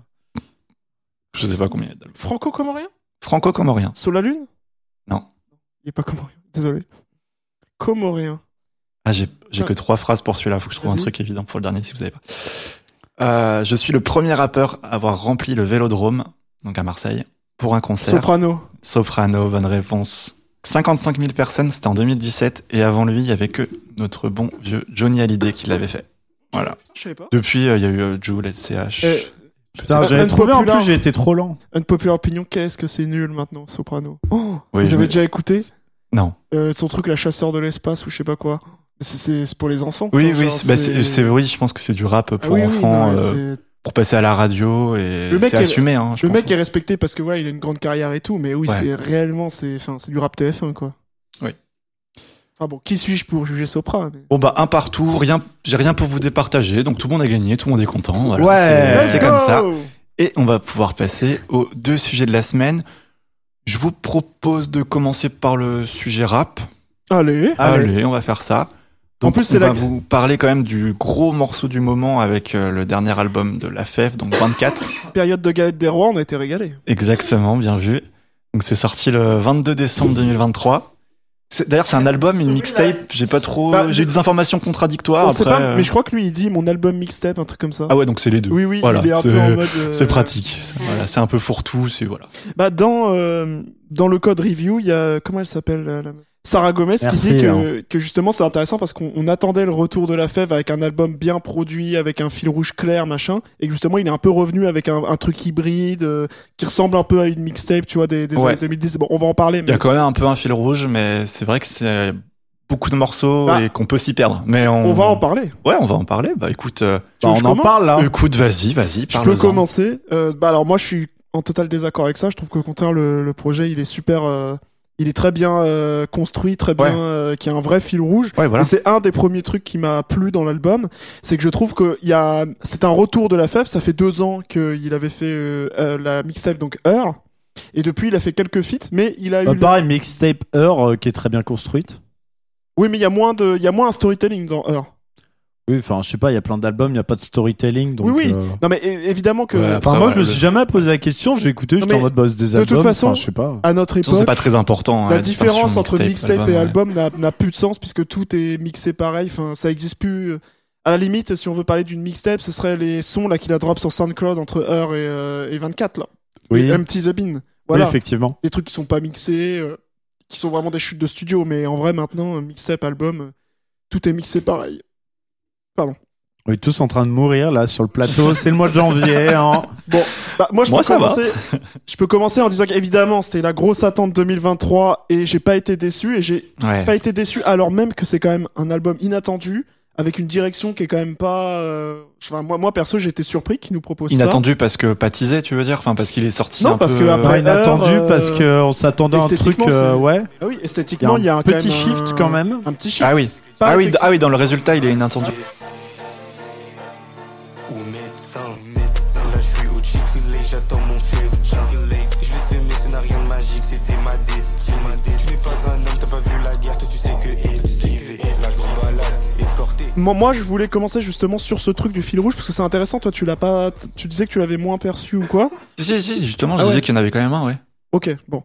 [SPEAKER 1] Je sais pas combien il y a d'albums.
[SPEAKER 3] Franco-comorien?
[SPEAKER 1] Franco-comorien.
[SPEAKER 3] Sur la Lune?
[SPEAKER 1] Non.
[SPEAKER 3] Il est pas comorien. Désolé. Comorien.
[SPEAKER 1] Ah, j'ai j'ai que trois phrases pour celui-là. Faut que je trouve un truc évident pour le dernier si vous avez pas. Euh, je suis le premier rappeur à avoir rempli le Vélodrome, donc à Marseille, pour un concert.
[SPEAKER 3] Soprano.
[SPEAKER 1] Soprano, bonne réponse. 55 000 personnes, c'était en 2017, et avant lui, il y avait que notre bon vieux Johnny Hallyday qui l'avait fait. Voilà.
[SPEAKER 3] Je savais pas.
[SPEAKER 1] Depuis, euh, il y a eu euh, Jul, LCH.
[SPEAKER 2] Putain,
[SPEAKER 3] Un-
[SPEAKER 2] j'avais
[SPEAKER 3] un
[SPEAKER 2] trouvé en
[SPEAKER 3] populaire.
[SPEAKER 2] plus, j'ai été trop lent.
[SPEAKER 3] Unpopular opinion, qu'est-ce que c'est nul maintenant, Soprano? Oh,
[SPEAKER 1] Oui,
[SPEAKER 3] vous avez déjà écouté?
[SPEAKER 1] Non.
[SPEAKER 3] Euh, son truc, la chasseur de l'espace ou je sais pas quoi. C'est- pour les enfants.
[SPEAKER 1] Oui, oui, bah, c'est oui, je pense que c'est du rap
[SPEAKER 3] Ah
[SPEAKER 1] pour
[SPEAKER 3] oui,
[SPEAKER 1] enfants,
[SPEAKER 3] non,
[SPEAKER 1] euh, pour passer à la radio, et
[SPEAKER 3] Le mec
[SPEAKER 1] c'est
[SPEAKER 3] est-
[SPEAKER 1] assumé, hein, je
[SPEAKER 3] Le
[SPEAKER 1] pense.
[SPEAKER 3] mec est respecté parce que ouais, il a une grande carrière et tout, mais oui,
[SPEAKER 1] Ouais.
[SPEAKER 3] c'est réellement c'est enfin c'est du rap TF1 quoi.
[SPEAKER 1] Oui.
[SPEAKER 3] Enfin bon, qui suis-je pour juger Sopra mais-
[SPEAKER 1] Bon bah un partout, rien, j'ai rien pour vous départager, donc tout le monde a gagné, tout le monde est content. Voilà,
[SPEAKER 2] Ouais.
[SPEAKER 1] c'est- comme ça. Et on va pouvoir passer aux deux sujets de la semaine. Je vous propose de commencer par le sujet rap.
[SPEAKER 3] Allez.
[SPEAKER 1] Allez, on va faire ça.
[SPEAKER 3] En plus,
[SPEAKER 1] on
[SPEAKER 3] c'est
[SPEAKER 1] va
[SPEAKER 3] la-
[SPEAKER 1] vous parler quand même du gros morceau du moment avec euh, le dernier album de La Fève, donc 24.
[SPEAKER 3] Période de galette des rois, on a été régalé.
[SPEAKER 1] Exactement, bien vu. Donc c'est sorti le 22 décembre 2023. C'est- D'ailleurs, c'est un album, une mixtape. J'ai pas trop,
[SPEAKER 3] Bah,
[SPEAKER 1] j'ai eu des informations contradictoires. après,
[SPEAKER 3] pas,
[SPEAKER 1] euh,
[SPEAKER 3] mais je crois que lui il dit mon album mixtape, un truc comme ça.
[SPEAKER 1] Ah ouais, donc c'est les deux.
[SPEAKER 3] oui oui,
[SPEAKER 1] Voilà,
[SPEAKER 3] il est un peu
[SPEAKER 1] c'est-
[SPEAKER 3] en mode. euh,
[SPEAKER 1] C'est pratique. Voilà, c'est un peu fourre-tout. C'est voilà.
[SPEAKER 3] Bah dans euh, dans le code review, il y a comment elle s'appelle la Sarah Gomez
[SPEAKER 2] Merci,
[SPEAKER 3] qui dit que,
[SPEAKER 2] hein.
[SPEAKER 3] que justement c'est intéressant parce qu'on on attendait le retour de la fève avec un album bien produit, avec un fil rouge clair, machin, et que justement il est un peu revenu avec un, un truc hybride euh, qui ressemble un peu à une mixtape, tu vois, des, des
[SPEAKER 1] Ouais.
[SPEAKER 3] années 2010. Bon, on va en parler,
[SPEAKER 1] Il y a quand même un peu un fil rouge, mais c'est vrai que c'est beaucoup de morceaux
[SPEAKER 3] Bah,
[SPEAKER 1] et qu'on peut s'y perdre. Mais on...
[SPEAKER 3] on va en parler.
[SPEAKER 1] Ouais, on va en parler. Bah écoute, euh,
[SPEAKER 2] Bah, on en parle là.
[SPEAKER 1] écoute, vas-y, vas-y.
[SPEAKER 3] Je peux commencer. Euh, bah alors moi je suis en total désaccord avec ça. Je trouve qu'au contraire le, le projet il est super, euh, il est très bien euh, construit, très bien,
[SPEAKER 1] Ouais.
[SPEAKER 3] euh, qui a un vrai fil rouge.
[SPEAKER 1] Ouais, voilà.
[SPEAKER 3] Et c'est un des premiers trucs qui m'a plu dans l'album, c'est que je trouve que il y a, c'est un retour de la fève. Ça fait deux ans qu'il avait fait euh, euh, la mixtape donc Heure, et depuis il a fait quelques feats, mais il a eu.
[SPEAKER 2] Bah,
[SPEAKER 3] le-
[SPEAKER 2] pareil, mixtape Heure euh, qui est très bien construite.
[SPEAKER 3] Oui, mais il y a moins de, il y a moins un storytelling dans Heure.
[SPEAKER 2] Oui, enfin, je sais pas, il y a plein d'albums, il n'y a pas de storytelling. Donc,
[SPEAKER 3] Oui, oui.
[SPEAKER 2] euh,
[SPEAKER 3] Non mais évidemment que
[SPEAKER 1] Ouais,
[SPEAKER 2] Enfin,
[SPEAKER 1] Après,
[SPEAKER 2] moi,
[SPEAKER 1] ouais,
[SPEAKER 2] je me
[SPEAKER 1] le-
[SPEAKER 2] suis jamais posé la question, j'ai écouté, j'étais en mode boss des
[SPEAKER 3] de
[SPEAKER 2] albums.
[SPEAKER 3] toute façon,
[SPEAKER 2] enfin, je sais pas.
[SPEAKER 3] à notre
[SPEAKER 1] De
[SPEAKER 3] époque,
[SPEAKER 1] c'est pas très important. hein,
[SPEAKER 3] la
[SPEAKER 1] distinction
[SPEAKER 3] différence entre mixtape et
[SPEAKER 1] album, ouais.
[SPEAKER 3] n'a- plus de sens puisque tout est mixé pareil. Enfin, ça existe plus. À la limite, si on veut parler d'une mixtape, ce serait les sons là qu'il a drop sur SoundCloud entre Heure et, euh, et 24 là.
[SPEAKER 2] Oui.
[SPEAKER 3] et Empty the Bin.
[SPEAKER 2] Oui,
[SPEAKER 3] Voilà,
[SPEAKER 2] effectivement.
[SPEAKER 3] des trucs qui sont pas mixés, euh, qui sont vraiment des chutes de studio, mais en vrai maintenant, euh, mixtape, album, euh, tout est mixé pareil.
[SPEAKER 2] On est tous en train de mourir là sur le plateau. C'est le mois de janvier. Hein.
[SPEAKER 3] Bah, moi, je
[SPEAKER 1] Moi,
[SPEAKER 3] peux
[SPEAKER 1] ça va.
[SPEAKER 3] commencer. je peux commencer en disant qu'évidemment, c'était la grosse attente 2023 et j'ai pas été déçu et j'ai
[SPEAKER 1] Ouais.
[SPEAKER 3] pas été déçu alors même que c'est quand même un album inattendu avec une direction qui est quand même pas. euh, Enfin, moi, moi perso, j'ai été surpris qu'ils nous proposent ça.
[SPEAKER 1] Inattendu parce que pas teasé, tu veux dire? Enfin, parce qu'il est sorti
[SPEAKER 3] Non,
[SPEAKER 1] un
[SPEAKER 3] parce
[SPEAKER 1] peu...
[SPEAKER 3] que après-
[SPEAKER 2] Pas inattendu
[SPEAKER 3] Heure, euh,
[SPEAKER 2] parce qu'on s'attendait à un truc.
[SPEAKER 3] esthétiquement,
[SPEAKER 2] euh, ouais.
[SPEAKER 3] Ah oui,
[SPEAKER 2] Il y a
[SPEAKER 3] esthétiquement,
[SPEAKER 2] un
[SPEAKER 3] il y a, un
[SPEAKER 2] petit
[SPEAKER 3] quand même
[SPEAKER 2] shift
[SPEAKER 3] un-
[SPEAKER 2] quand même.
[SPEAKER 3] Un petit shift.
[SPEAKER 1] Ah oui.
[SPEAKER 3] Pas
[SPEAKER 1] Ah oui, ah oui, dans le résultat, il est inattendu.
[SPEAKER 3] Moi, moi, je voulais commencer justement sur ce truc du fil rouge parce que c'est intéressant. Toi, tu l'as pas. Tu disais que tu l'avais moins perçu ou quoi
[SPEAKER 1] Si, si, si, justement, je
[SPEAKER 3] Ah ouais.
[SPEAKER 1] disais qu'il y en avait quand même un, ouais.
[SPEAKER 3] Ok, bon.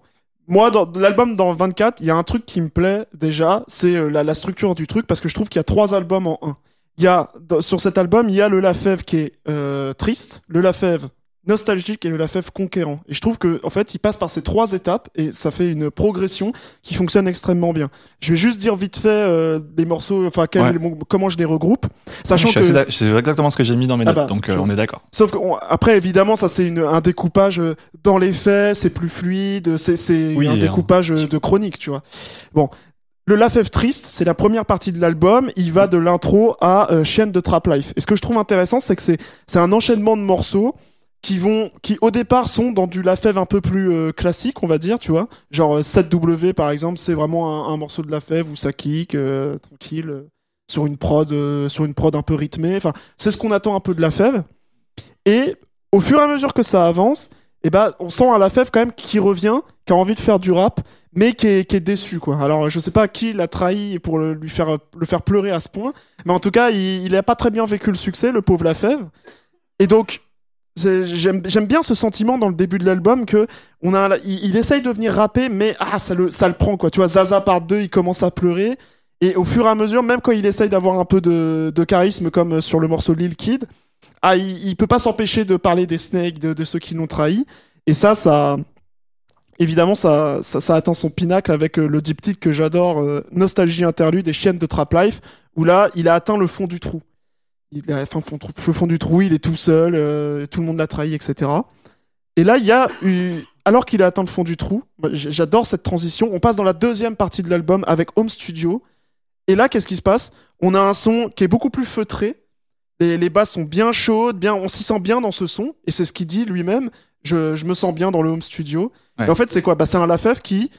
[SPEAKER 3] Moi, dans l'album dans 24, il y a un truc qui me plaît déjà, c'est euh, la, la structure du truc, parce que je trouve qu'il y a trois albums en un. Il y a, sur cet album, il y a le Lafèvre qui est euh, triste, le Lafèvre nostalgique et le Lafèvre conquérant. Et je trouve que, en fait, il passe par ces trois étapes et ça fait une progression qui fonctionne extrêmement bien. Je vais juste dire vite fait euh, des morceaux, enfin,
[SPEAKER 1] Ouais.
[SPEAKER 3] comment je les regroupe, sachant
[SPEAKER 1] je suis
[SPEAKER 3] que.
[SPEAKER 1] c'est exactement ce que j'ai mis dans mes
[SPEAKER 3] Ah
[SPEAKER 1] notes,
[SPEAKER 3] bah,
[SPEAKER 1] donc euh, on est d'accord.
[SPEAKER 3] Sauf que on- après, évidemment, ça c'est un découpage euh, dans les faits, c'est plus fluide, c'est
[SPEAKER 1] Oui,
[SPEAKER 3] un
[SPEAKER 1] hein.
[SPEAKER 3] découpage euh, de chronique, tu vois. Bon, le La Fève Triste, c'est la première partie de l'album. Il va de l'intro à euh, Chaîne de Trap Life. Et ce que je trouve intéressant, c'est que c'est c'est un enchaînement de morceaux qui vont, qui au départ sont dans du La Fève un peu plus euh, classique, on va dire, tu vois. Genre euh, 7W par exemple, c'est vraiment un, un morceau de La Fève où ça kick euh, tranquille euh, sur une prod, euh, sur une prod un peu rythmée. Enfin, c'est ce qu'on attend un peu de La Fève. Et au fur et à mesure que ça avance, eh ben, on sent à la fève quand même qui revient, qui a envie de faire du rap, mais qui est, qui est déçu, quoi. Alors, je sais pas qui l'a trahi pour le, lui faire, le faire pleurer à ce point, mais en tout cas, il, il a pas très bien vécu le succès, le pauvre la fève. Et donc, j'aime bien ce sentiment dans le début de l'album que on a, il, essaye de venir rapper, mais ah, ça le, prend, quoi. Tu vois, Zaza part 2, il commence à pleurer. Et au fur et à mesure, même quand il essaye d'avoir un peu de, charisme, comme euh, sur le morceau Lil Kid, ah, il, il peut pas s'empêcher de parler des snakes, de, ceux qui l'ont trahi. Et ça, ça, évidemment, ça, ça, ça atteint son pinacle avec euh, le diptyque que j'adore, euh, Nostalgie interlude et Chienne de Trap Life, où là, il a atteint le fond du trou. Il atteint le fond, le fond du trou, il est tout seul, euh, tout le monde l'a trahi, etc. Et là, il y a eu, alors qu'il a atteint le fond du trou, j'adore cette transition. On passe dans la deuxième partie de l'album avec Home Studio. Et là, qu'est-ce qui se passe? On a un son qui est beaucoup plus feutré. Les, les basses sont bien chaudes, bien, on s'y sent bien dans ce son. Et c'est ce qu'il dit lui-même. Je, je me sens bien dans le home studio.
[SPEAKER 1] Ouais.
[SPEAKER 3] Et en fait, c'est quoi? Bah, C'est un qui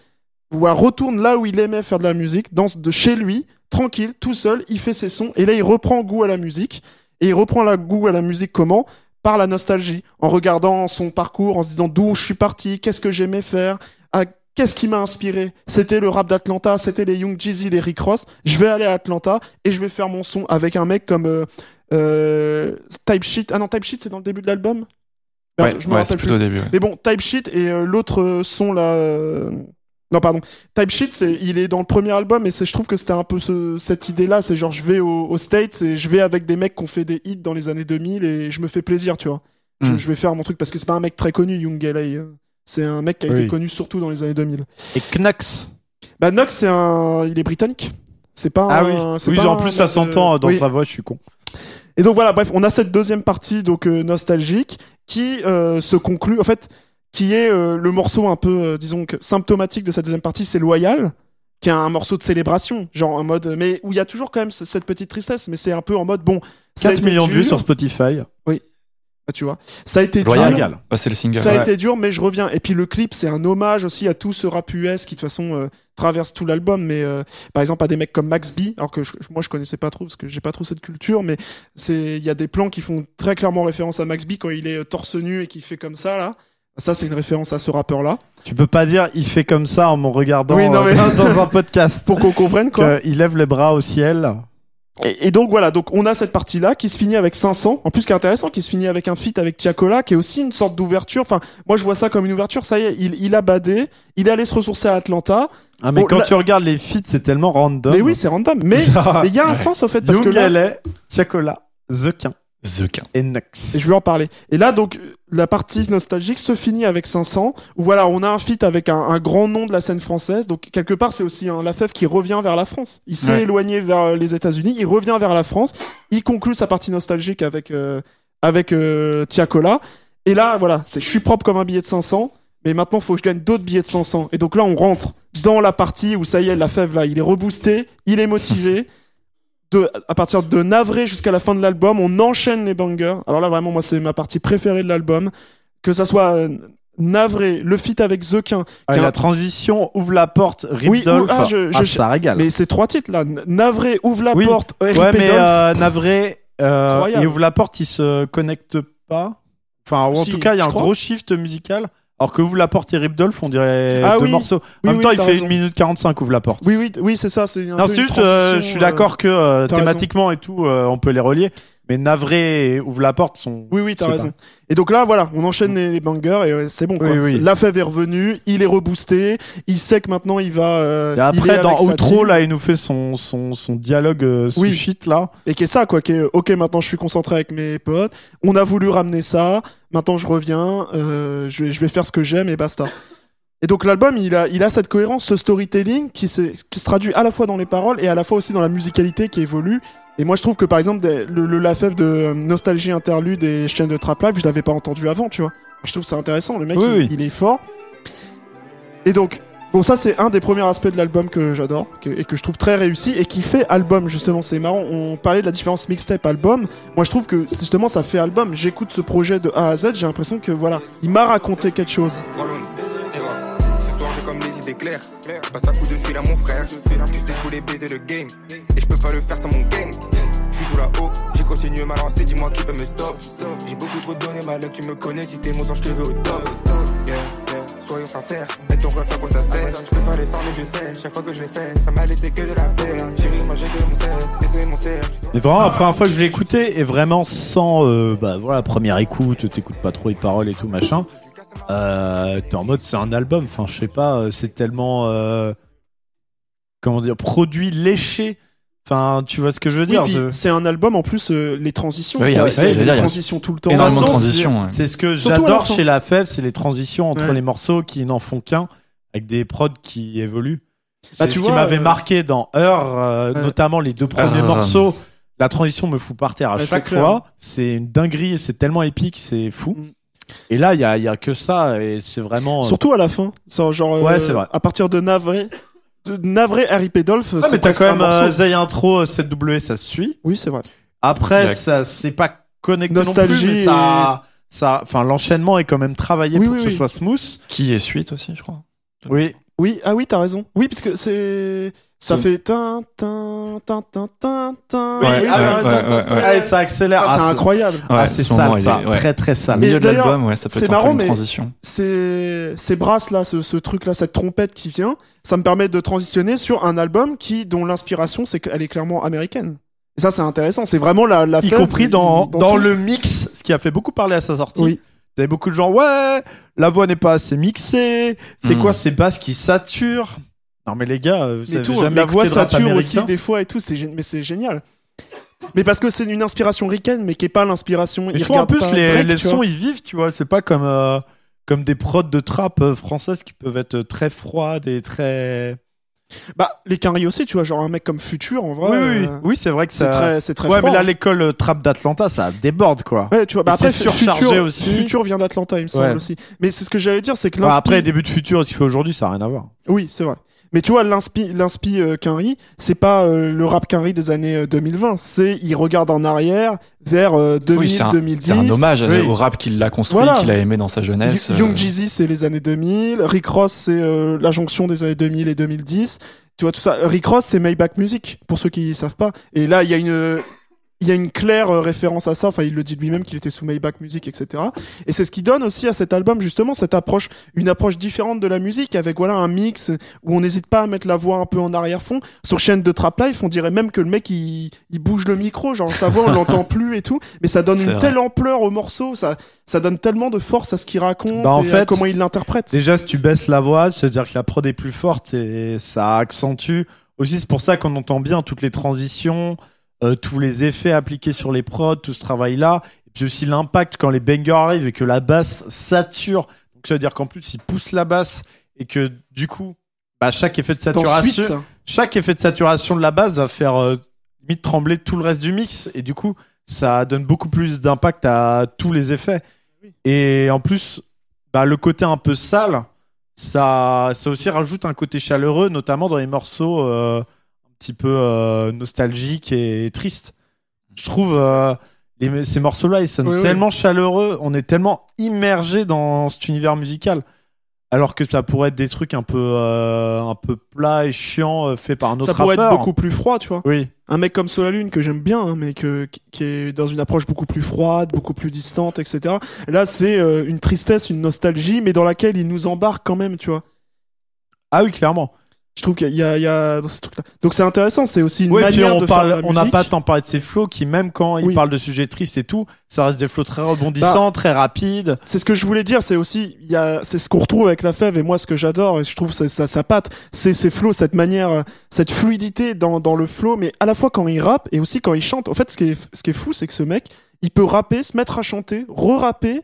[SPEAKER 3] retourne là où il aimait faire de la musique, dans, de chez lui, tranquille, tout seul, il fait ses sons. Et là, il reprend goût à la musique. Et il reprend la goût à la musique comment? Par la nostalgie. En regardant son parcours, en se disant d'où je suis parti, qu'est-ce que j'aimais faire, qu'est-ce qui m'a inspiré? C'était le rap d'Atlanta, c'était les Young Jeezy, les Rick Ross. Je vais aller à Atlanta et je vais faire mon son avec un mec comme euh, euh, Type Sheet. Ah non, Type Sheet, c'est dans le début de l'album?
[SPEAKER 1] Ouais,
[SPEAKER 3] je me
[SPEAKER 1] ouais,
[SPEAKER 3] rappelle
[SPEAKER 1] c'est
[SPEAKER 3] plus.
[SPEAKER 1] plutôt au début. ouais.
[SPEAKER 3] Mais bon, Type Sheet et euh, l'autre euh, son là. Non, pardon. Type Sheet, c'est, il est dans le premier album et c'est, je trouve que c'était un peu ce- cette idée-là. C'est genre, je vais au- aux States et je vais avec des mecs qui ont fait des hits dans les années 2000 et je me fais plaisir, tu vois. Je,
[SPEAKER 1] Mm.
[SPEAKER 3] je vais faire mon truc parce que c'est pas un mec très connu, Young LA. C'est un mec qui a été connu surtout dans les années 2000.
[SPEAKER 2] Et Knux.
[SPEAKER 3] Bah, Nox, c'est un. Il est britannique. C'est pas
[SPEAKER 2] Ah
[SPEAKER 3] un-
[SPEAKER 2] oui.
[SPEAKER 3] c'est
[SPEAKER 2] Oui,
[SPEAKER 3] pas
[SPEAKER 2] en plus, ça s'entend dans
[SPEAKER 3] Oui.
[SPEAKER 2] sa voix, je suis con.
[SPEAKER 3] Et donc voilà, bref, on a cette deuxième partie donc euh, nostalgique qui euh, se conclut, en fait, qui est euh, le morceau un peu, euh, disons que symptomatique de cette deuxième partie, c'est Loyal, qui est un morceau de célébration, genre en mode, mais où il y a toujours quand même cette petite tristesse, mais c'est un peu en mode bon. ça a
[SPEAKER 2] 4
[SPEAKER 3] été
[SPEAKER 2] millions de vues sur Spotify.
[SPEAKER 3] bah, tu vois, ça a été
[SPEAKER 1] Loyal.
[SPEAKER 3] dur.
[SPEAKER 1] Ah, c'est le single.
[SPEAKER 3] Ça a
[SPEAKER 2] Ouais.
[SPEAKER 3] été dur, mais je reviens. Et puis le clip, c'est un hommage aussi à tout ce rap US qui de toute façon euh, traverse tout l'album. Mais euh, par exemple, à des mecs comme Max B, alors que je- moi je connaissais pas trop parce que j'ai pas trop cette culture, mais c'est il y a des plans qui font très clairement référence à Max B quand il est torse nu et qui fait comme ça là. Ça, c'est une référence à ce rappeur-là.
[SPEAKER 2] Tu peux pas dire il fait comme ça en me regardant
[SPEAKER 3] Oui, non,
[SPEAKER 2] euh, dans un podcast.
[SPEAKER 3] Pour qu'on comprenne quoi.
[SPEAKER 2] Il lève les bras au ciel.
[SPEAKER 3] Et, et donc voilà, donc on a cette partie-là qui se finit avec 500. En plus, qui est intéressant, qui se finit avec un feat avec Tiakola, qui est aussi une sorte d'ouverture. Enfin, moi je vois ça comme une ouverture. Ça y est, il, il a badé, il est allé se ressourcer à Atlanta.
[SPEAKER 2] Ah, mais
[SPEAKER 3] Bon,
[SPEAKER 2] quand
[SPEAKER 3] là-
[SPEAKER 2] tu regardes les feats, c'est tellement random.
[SPEAKER 3] Mais oui, c'est random. Mais il y a un sens au fait parce que
[SPEAKER 2] Young
[SPEAKER 3] là,
[SPEAKER 2] LA, Tiakola, The Quin.
[SPEAKER 1] The Quin.
[SPEAKER 2] Et Nux.
[SPEAKER 3] Et je vais en parler. Et là, donc, la partie nostalgique se finit avec 500, où voilà, on a un feat avec un, un grand nom de la scène française. Donc, quelque part, c'est aussi un Lafèvre qui revient vers la France. Il s'est
[SPEAKER 1] Ouais.
[SPEAKER 3] éloigné vers euh, les États-Unis, il revient vers la France. Il conclut sa partie nostalgique avec, euh, avec euh, Tiakola. Et là, voilà, c'est je suis propre comme un billet de 500, mais maintenant, faut que je gagne d'autres billets de 500. Et donc là, on rentre dans la partie où ça y est, Lafèvre, là, il est reboosté, il est motivé. De, à partir de Navré jusqu'à la fin de l'album, on enchaîne les bangers. Alors là, vraiment, moi, c'est ma partie préférée de l'album. Que ça soit euh, Navré, le feat avec Zequin,
[SPEAKER 2] Ah,
[SPEAKER 3] qui
[SPEAKER 2] et
[SPEAKER 3] a-
[SPEAKER 2] la transition ouvre la porte,
[SPEAKER 3] Oui,
[SPEAKER 2] Ripdolph.
[SPEAKER 3] ou- ah, je-
[SPEAKER 2] ah, ça régale.
[SPEAKER 3] mais c'est trois titres là. Navré, ouvre la
[SPEAKER 2] Oui.
[SPEAKER 3] porte,
[SPEAKER 2] ouais,
[SPEAKER 3] RIP
[SPEAKER 2] mais
[SPEAKER 3] Dolph.
[SPEAKER 2] euh, Navré, euh, il ouvre la porte, il se connecte pas. Enfin, ou en
[SPEAKER 3] Si,
[SPEAKER 2] tout cas, il y a un
[SPEAKER 3] crois.
[SPEAKER 2] gros shift musical. Alors que ouvre la porte et Ripdolph, on dirait
[SPEAKER 3] Ah
[SPEAKER 2] deux
[SPEAKER 3] oui.
[SPEAKER 2] morceaux.
[SPEAKER 3] Oui,
[SPEAKER 2] en même
[SPEAKER 3] oui,
[SPEAKER 2] temps, il fait
[SPEAKER 3] raison.
[SPEAKER 2] 1 minute 45, ouvre la porte.
[SPEAKER 3] Oui, oui, oui, c'est ça. C'est
[SPEAKER 2] Non, c'est juste, euh, je suis
[SPEAKER 3] euh,
[SPEAKER 2] d'accord que euh, thématiquement et tout, euh, on peut les relier. Mais Navré et Ouvre la porte sont.
[SPEAKER 3] Oui, oui, t'as raison. Et donc là, voilà, on enchaîne les, les bangers et euh, c'est bon. Quoi.
[SPEAKER 2] Oui, oui.
[SPEAKER 3] La fève est revenue, il est reboosté, il sait que maintenant il va. euh,
[SPEAKER 2] Et après, dans Outro, là, il nous fait son, son, son dialogue euh, sous
[SPEAKER 3] Oui.
[SPEAKER 2] shit, là.
[SPEAKER 3] Et qui est ça, quoi. Qui est, ok, maintenant je suis concentré avec mes potes. On a voulu ramener ça. Maintenant je reviens. je, vais, je vais faire ce que j'aime et basta. Et donc l'album, il a, il a cette cohérence, ce storytelling qui, se- qui se traduit à la fois dans les paroles et à la fois aussi dans la musicalité qui évolue. Et moi je trouve que par exemple des- le, le Lafèvre de euh, Nostalgie Interlude et chaîne de Trap Live, je l'avais pas entendu avant, tu vois. Je trouve que c'est intéressant. Le mec,
[SPEAKER 2] Oui,
[SPEAKER 3] il,
[SPEAKER 2] oui.
[SPEAKER 3] il est fort. Et donc Bon, ça, c'est un des premiers aspects de l'album que j'adore et que je trouve très réussi et qui fait album, justement. C'est marrant, on parlait de la différence mixtape-album. Moi, je trouve que justement, ça fait album. J'écoute ce projet de A à Z, j'ai l'impression que voilà, il m'a raconté quelque chose.
[SPEAKER 5] Les idées claires. Je passe à coup de fil à mon frère. Tu sais, je voulais baiser le game. Et je peux pas le faire sans mon gang. Je suis tout là-haut, j'ai continué ma lancée, dis-moi qui peut me stop. J'ai beaucoup trop donné, ma luck, tu me connais, si t'es mon sang, je te veux au top. Yeah, yeah, soyons sincères, et ton ref à quoi ça sert? Je peux pas les mais je sais, chaque fois que je l'ai fait, ça m'a laissé que de la peine. Chérie, moi j'ai que mon set, et c'est mon
[SPEAKER 2] vraiment, la première fois que je l'ai écouté, et vraiment sans, euh, bah voilà, première écoute, t'écoutes pas trop les paroles et tout, machin. Euh, t'es en mode, c'est un album, enfin, je sais pas, euh, c'est tellement, euh, comment dire, produit léché. Enfin, tu vois ce que je veux dire je-
[SPEAKER 3] c'est un album en plus, euh, les transitions.
[SPEAKER 1] Oui, ah oui,
[SPEAKER 3] C'est les
[SPEAKER 1] dire, il y a
[SPEAKER 3] transitions tout le temps.
[SPEAKER 1] énormément de
[SPEAKER 2] façon,
[SPEAKER 1] transitions,
[SPEAKER 2] c'est-
[SPEAKER 1] ouais.
[SPEAKER 2] C'est ce que j'adore chez la FEV, c'est les transitions entre
[SPEAKER 3] Ouais.
[SPEAKER 2] les morceaux qui n'en font qu'un, avec des prods qui évoluent. C'est
[SPEAKER 3] Bah, tu
[SPEAKER 2] ce qui m'avait
[SPEAKER 3] euh,
[SPEAKER 2] marqué dans Heure, euh,
[SPEAKER 3] Ouais.
[SPEAKER 2] notamment les deux premiers
[SPEAKER 1] Heure.
[SPEAKER 2] morceaux. La transition me fout par terre à chaque
[SPEAKER 3] c'est
[SPEAKER 2] fois. C'est une dinguerie, c'est tellement épique, c'est fou.
[SPEAKER 3] Mm.
[SPEAKER 2] Et là, il y a, il y a que ça, et c'est vraiment.
[SPEAKER 3] Surtout à la fin. Genre, euh,
[SPEAKER 2] Ouais, c'est vrai.
[SPEAKER 3] À partir de Navré, de Navré, RIP Dolph,
[SPEAKER 2] Ah, mais t'as quand
[SPEAKER 3] un
[SPEAKER 2] même euh, Zay Intro, 7W, ça se suit.
[SPEAKER 3] Oui, c'est vrai.
[SPEAKER 2] Après, ça, c'est pas connecté non
[SPEAKER 3] Nostalgie
[SPEAKER 2] plus, mais ça, ça, enfin, l'enchaînement est quand même travaillé
[SPEAKER 3] Oui,
[SPEAKER 2] pour
[SPEAKER 3] oui,
[SPEAKER 2] que ce soit smooth.
[SPEAKER 1] Qui est suite aussi, je crois.
[SPEAKER 2] Oui.
[SPEAKER 3] Oui, ah oui, t'as raison. Oui, parce que c'est. Ça fait. Tin, tin, tin, tin, tin, tin.
[SPEAKER 2] Ah,
[SPEAKER 1] ouais,
[SPEAKER 3] raison.
[SPEAKER 1] ouais, ouais, ouais.
[SPEAKER 2] Allez, ça accélère.
[SPEAKER 3] Ça, c'est
[SPEAKER 2] Ah,
[SPEAKER 3] incroyable.
[SPEAKER 2] Ah, c'est
[SPEAKER 1] ce
[SPEAKER 2] sale, ça.
[SPEAKER 1] est- ouais.
[SPEAKER 2] Très, très sale.
[SPEAKER 1] Milieu
[SPEAKER 3] Mais
[SPEAKER 1] de
[SPEAKER 3] d'ailleurs,
[SPEAKER 1] l'album, ouais, ça peut
[SPEAKER 3] c'est
[SPEAKER 1] être
[SPEAKER 3] marrant, mais-
[SPEAKER 1] transition.
[SPEAKER 3] Ces, ces brasses là, ce, ce truc là, cette trompette qui vient, ça me permet de transitionner sur un album qui, dont l'inspiration, c'est qu'elle est clairement américaine. Et ça, c'est intéressant. C'est vraiment la, la
[SPEAKER 2] y compris dans, dans, le mix, ce qui a fait beaucoup parler à sa sortie.
[SPEAKER 3] Oui.
[SPEAKER 2] T'avais beaucoup de gens, ouais, la voix n'est pas assez mixée, c'est
[SPEAKER 1] Mm.
[SPEAKER 2] quoi ces basses qui saturent? Non mais les gars, euh, vous
[SPEAKER 3] Mais
[SPEAKER 2] avez
[SPEAKER 3] tout,
[SPEAKER 2] jamais
[SPEAKER 3] la voix sature aussi des fois et tout, c'est mais c'est génial. Mais parce que c'est une inspiration ricaine, mais qui est pas l'inspiration.
[SPEAKER 2] Je trouve en plus les, sons ils vivent, tu vois, c'est pas comme euh, comme des prods de trap euh, françaises qui peuvent être très froides et très
[SPEAKER 3] Bah, les Quinry aussi, tu vois, genre un mec comme Futur, en vrai.
[SPEAKER 2] Oui oui, oui.
[SPEAKER 3] euh,
[SPEAKER 2] Oui, c'est vrai que
[SPEAKER 3] C'est
[SPEAKER 2] ça
[SPEAKER 3] très, c'est très
[SPEAKER 2] Ouais,
[SPEAKER 3] froid.
[SPEAKER 2] mais là l'école euh, trap d'Atlanta, ça déborde quoi.
[SPEAKER 3] Ouais, tu vois, bah après,
[SPEAKER 2] c'est surchargé
[SPEAKER 3] Future,
[SPEAKER 2] aussi.
[SPEAKER 3] Future vient d'Atlanta, il me semble
[SPEAKER 2] Ouais.
[SPEAKER 3] aussi. Mais c'est ce que j'allais dire, c'est que l'inspi...
[SPEAKER 2] après début de futur, ce qu'il fait aujourd'hui, ça a rien à voir.
[SPEAKER 3] Oui, c'est vrai. Mais tu vois, l'inspi, l'inspi euh, Quinry, c'est pas euh, le rap Quinry des années euh, 2020. C'est, il regarde en arrière vers euh, 2000,
[SPEAKER 1] Oui, c'est un,
[SPEAKER 3] 2010.
[SPEAKER 1] c'est un hommage
[SPEAKER 2] Oui.
[SPEAKER 1] au rap qu'il a construit,
[SPEAKER 3] Voilà.
[SPEAKER 1] qu'il a aimé dans sa jeunesse.
[SPEAKER 3] Y-
[SPEAKER 1] euh,
[SPEAKER 3] Young Jeezy, c'est les années 2000. Rick Ross, c'est euh, la jonction des années 2000 et 2010. Tu vois tout ça. Rick Ross, c'est Maybach Music, pour ceux qui savent pas. Et là, il y a une, il y a une claire euh, référence à ça. Enfin, il le dit lui-même qu'il était sous Maybach Music, etc. Et c'est ce qui donne aussi à cet album justement cette approche, une approche différente de la musique, avec voilà un mix où on n'hésite pas à mettre la voix un peu en arrière-fond. Sur chaîne de Trap Life, on dirait même que le mec il, il bouge le micro, genre sa voix on l'entend plus et tout. Mais ça donne une
[SPEAKER 1] vrai.
[SPEAKER 3] telle ampleur au morceau, ça, ça donne tellement de force à ce qu'il raconte
[SPEAKER 2] Bah, en
[SPEAKER 3] et à
[SPEAKER 2] fait,
[SPEAKER 3] comment il l'interprète.
[SPEAKER 2] Déjà, si tu baisses la voix, c'est-à-dire que la prod est plus forte et ça accentue. Aussi, c'est pour ça qu'on entend bien toutes les transitions. Euh, tous les effets appliqués sur les prods, tout ce travail-là, et puis aussi l'impact quand les bangers arrivent et que la basse sature. Donc ça veut dire qu'en plus, il pousse la basse et que du coup, bah, chaque effet de saturation,
[SPEAKER 3] ça.
[SPEAKER 2] chaque effet de saturation de la basse va faire euh, limite trembler tout le reste du mix et du coup ça donne beaucoup plus d'impact à tous les effets et en plus bah, le côté un peu sale ça ça aussi rajoute un côté chaleureux notamment dans les morceaux euh, petit peu euh, nostalgiques et tristes je trouve euh, les- ces morceaux là ils sonnent
[SPEAKER 3] Oui, oui.
[SPEAKER 2] tellement chaleureux on est tellement immergé dans cet univers musical alors que ça pourrait être des trucs un peu euh, un peu plats et chiants euh, faits par un autre
[SPEAKER 3] Ça pourrait être beaucoup plus froid, tu vois.
[SPEAKER 2] Oui.
[SPEAKER 3] Un mec comme Solalune que j'aime bien, hein, mais que, qui- est dans une approche beaucoup plus froide, beaucoup plus distante, etc. Là, c'est une tristesse, une nostalgie, mais dans laquelle il nous embarque quand même, tu vois.
[SPEAKER 2] Ah oui, clairement.
[SPEAKER 3] Je trouve qu'il y a, il y a dans ces trucs-là. Donc c'est intéressant, c'est aussi une manière
[SPEAKER 2] on
[SPEAKER 3] de faire de
[SPEAKER 2] parle,
[SPEAKER 3] la
[SPEAKER 2] on n'a pas tant parlé de ces flots qui, même quand ils
[SPEAKER 3] Oui.
[SPEAKER 2] parlent de sujets tristes et tout, ça reste des flots très rebondissants, très rapides.
[SPEAKER 3] C'est ce que je voulais dire, c'est aussi, il y a, c'est ce qu'on retrouve avec la fève et moi ce que j'adore et je trouve ça, ça, ça patte, c'est ces flows, cette manière, cette fluidité dans, dans le flow, mais à la fois quand il rappe et aussi quand il chante. En fait, ce qui est, ce qui est fou, c'est que ce mec, il peut rapper, se mettre à chanter, re-rapper,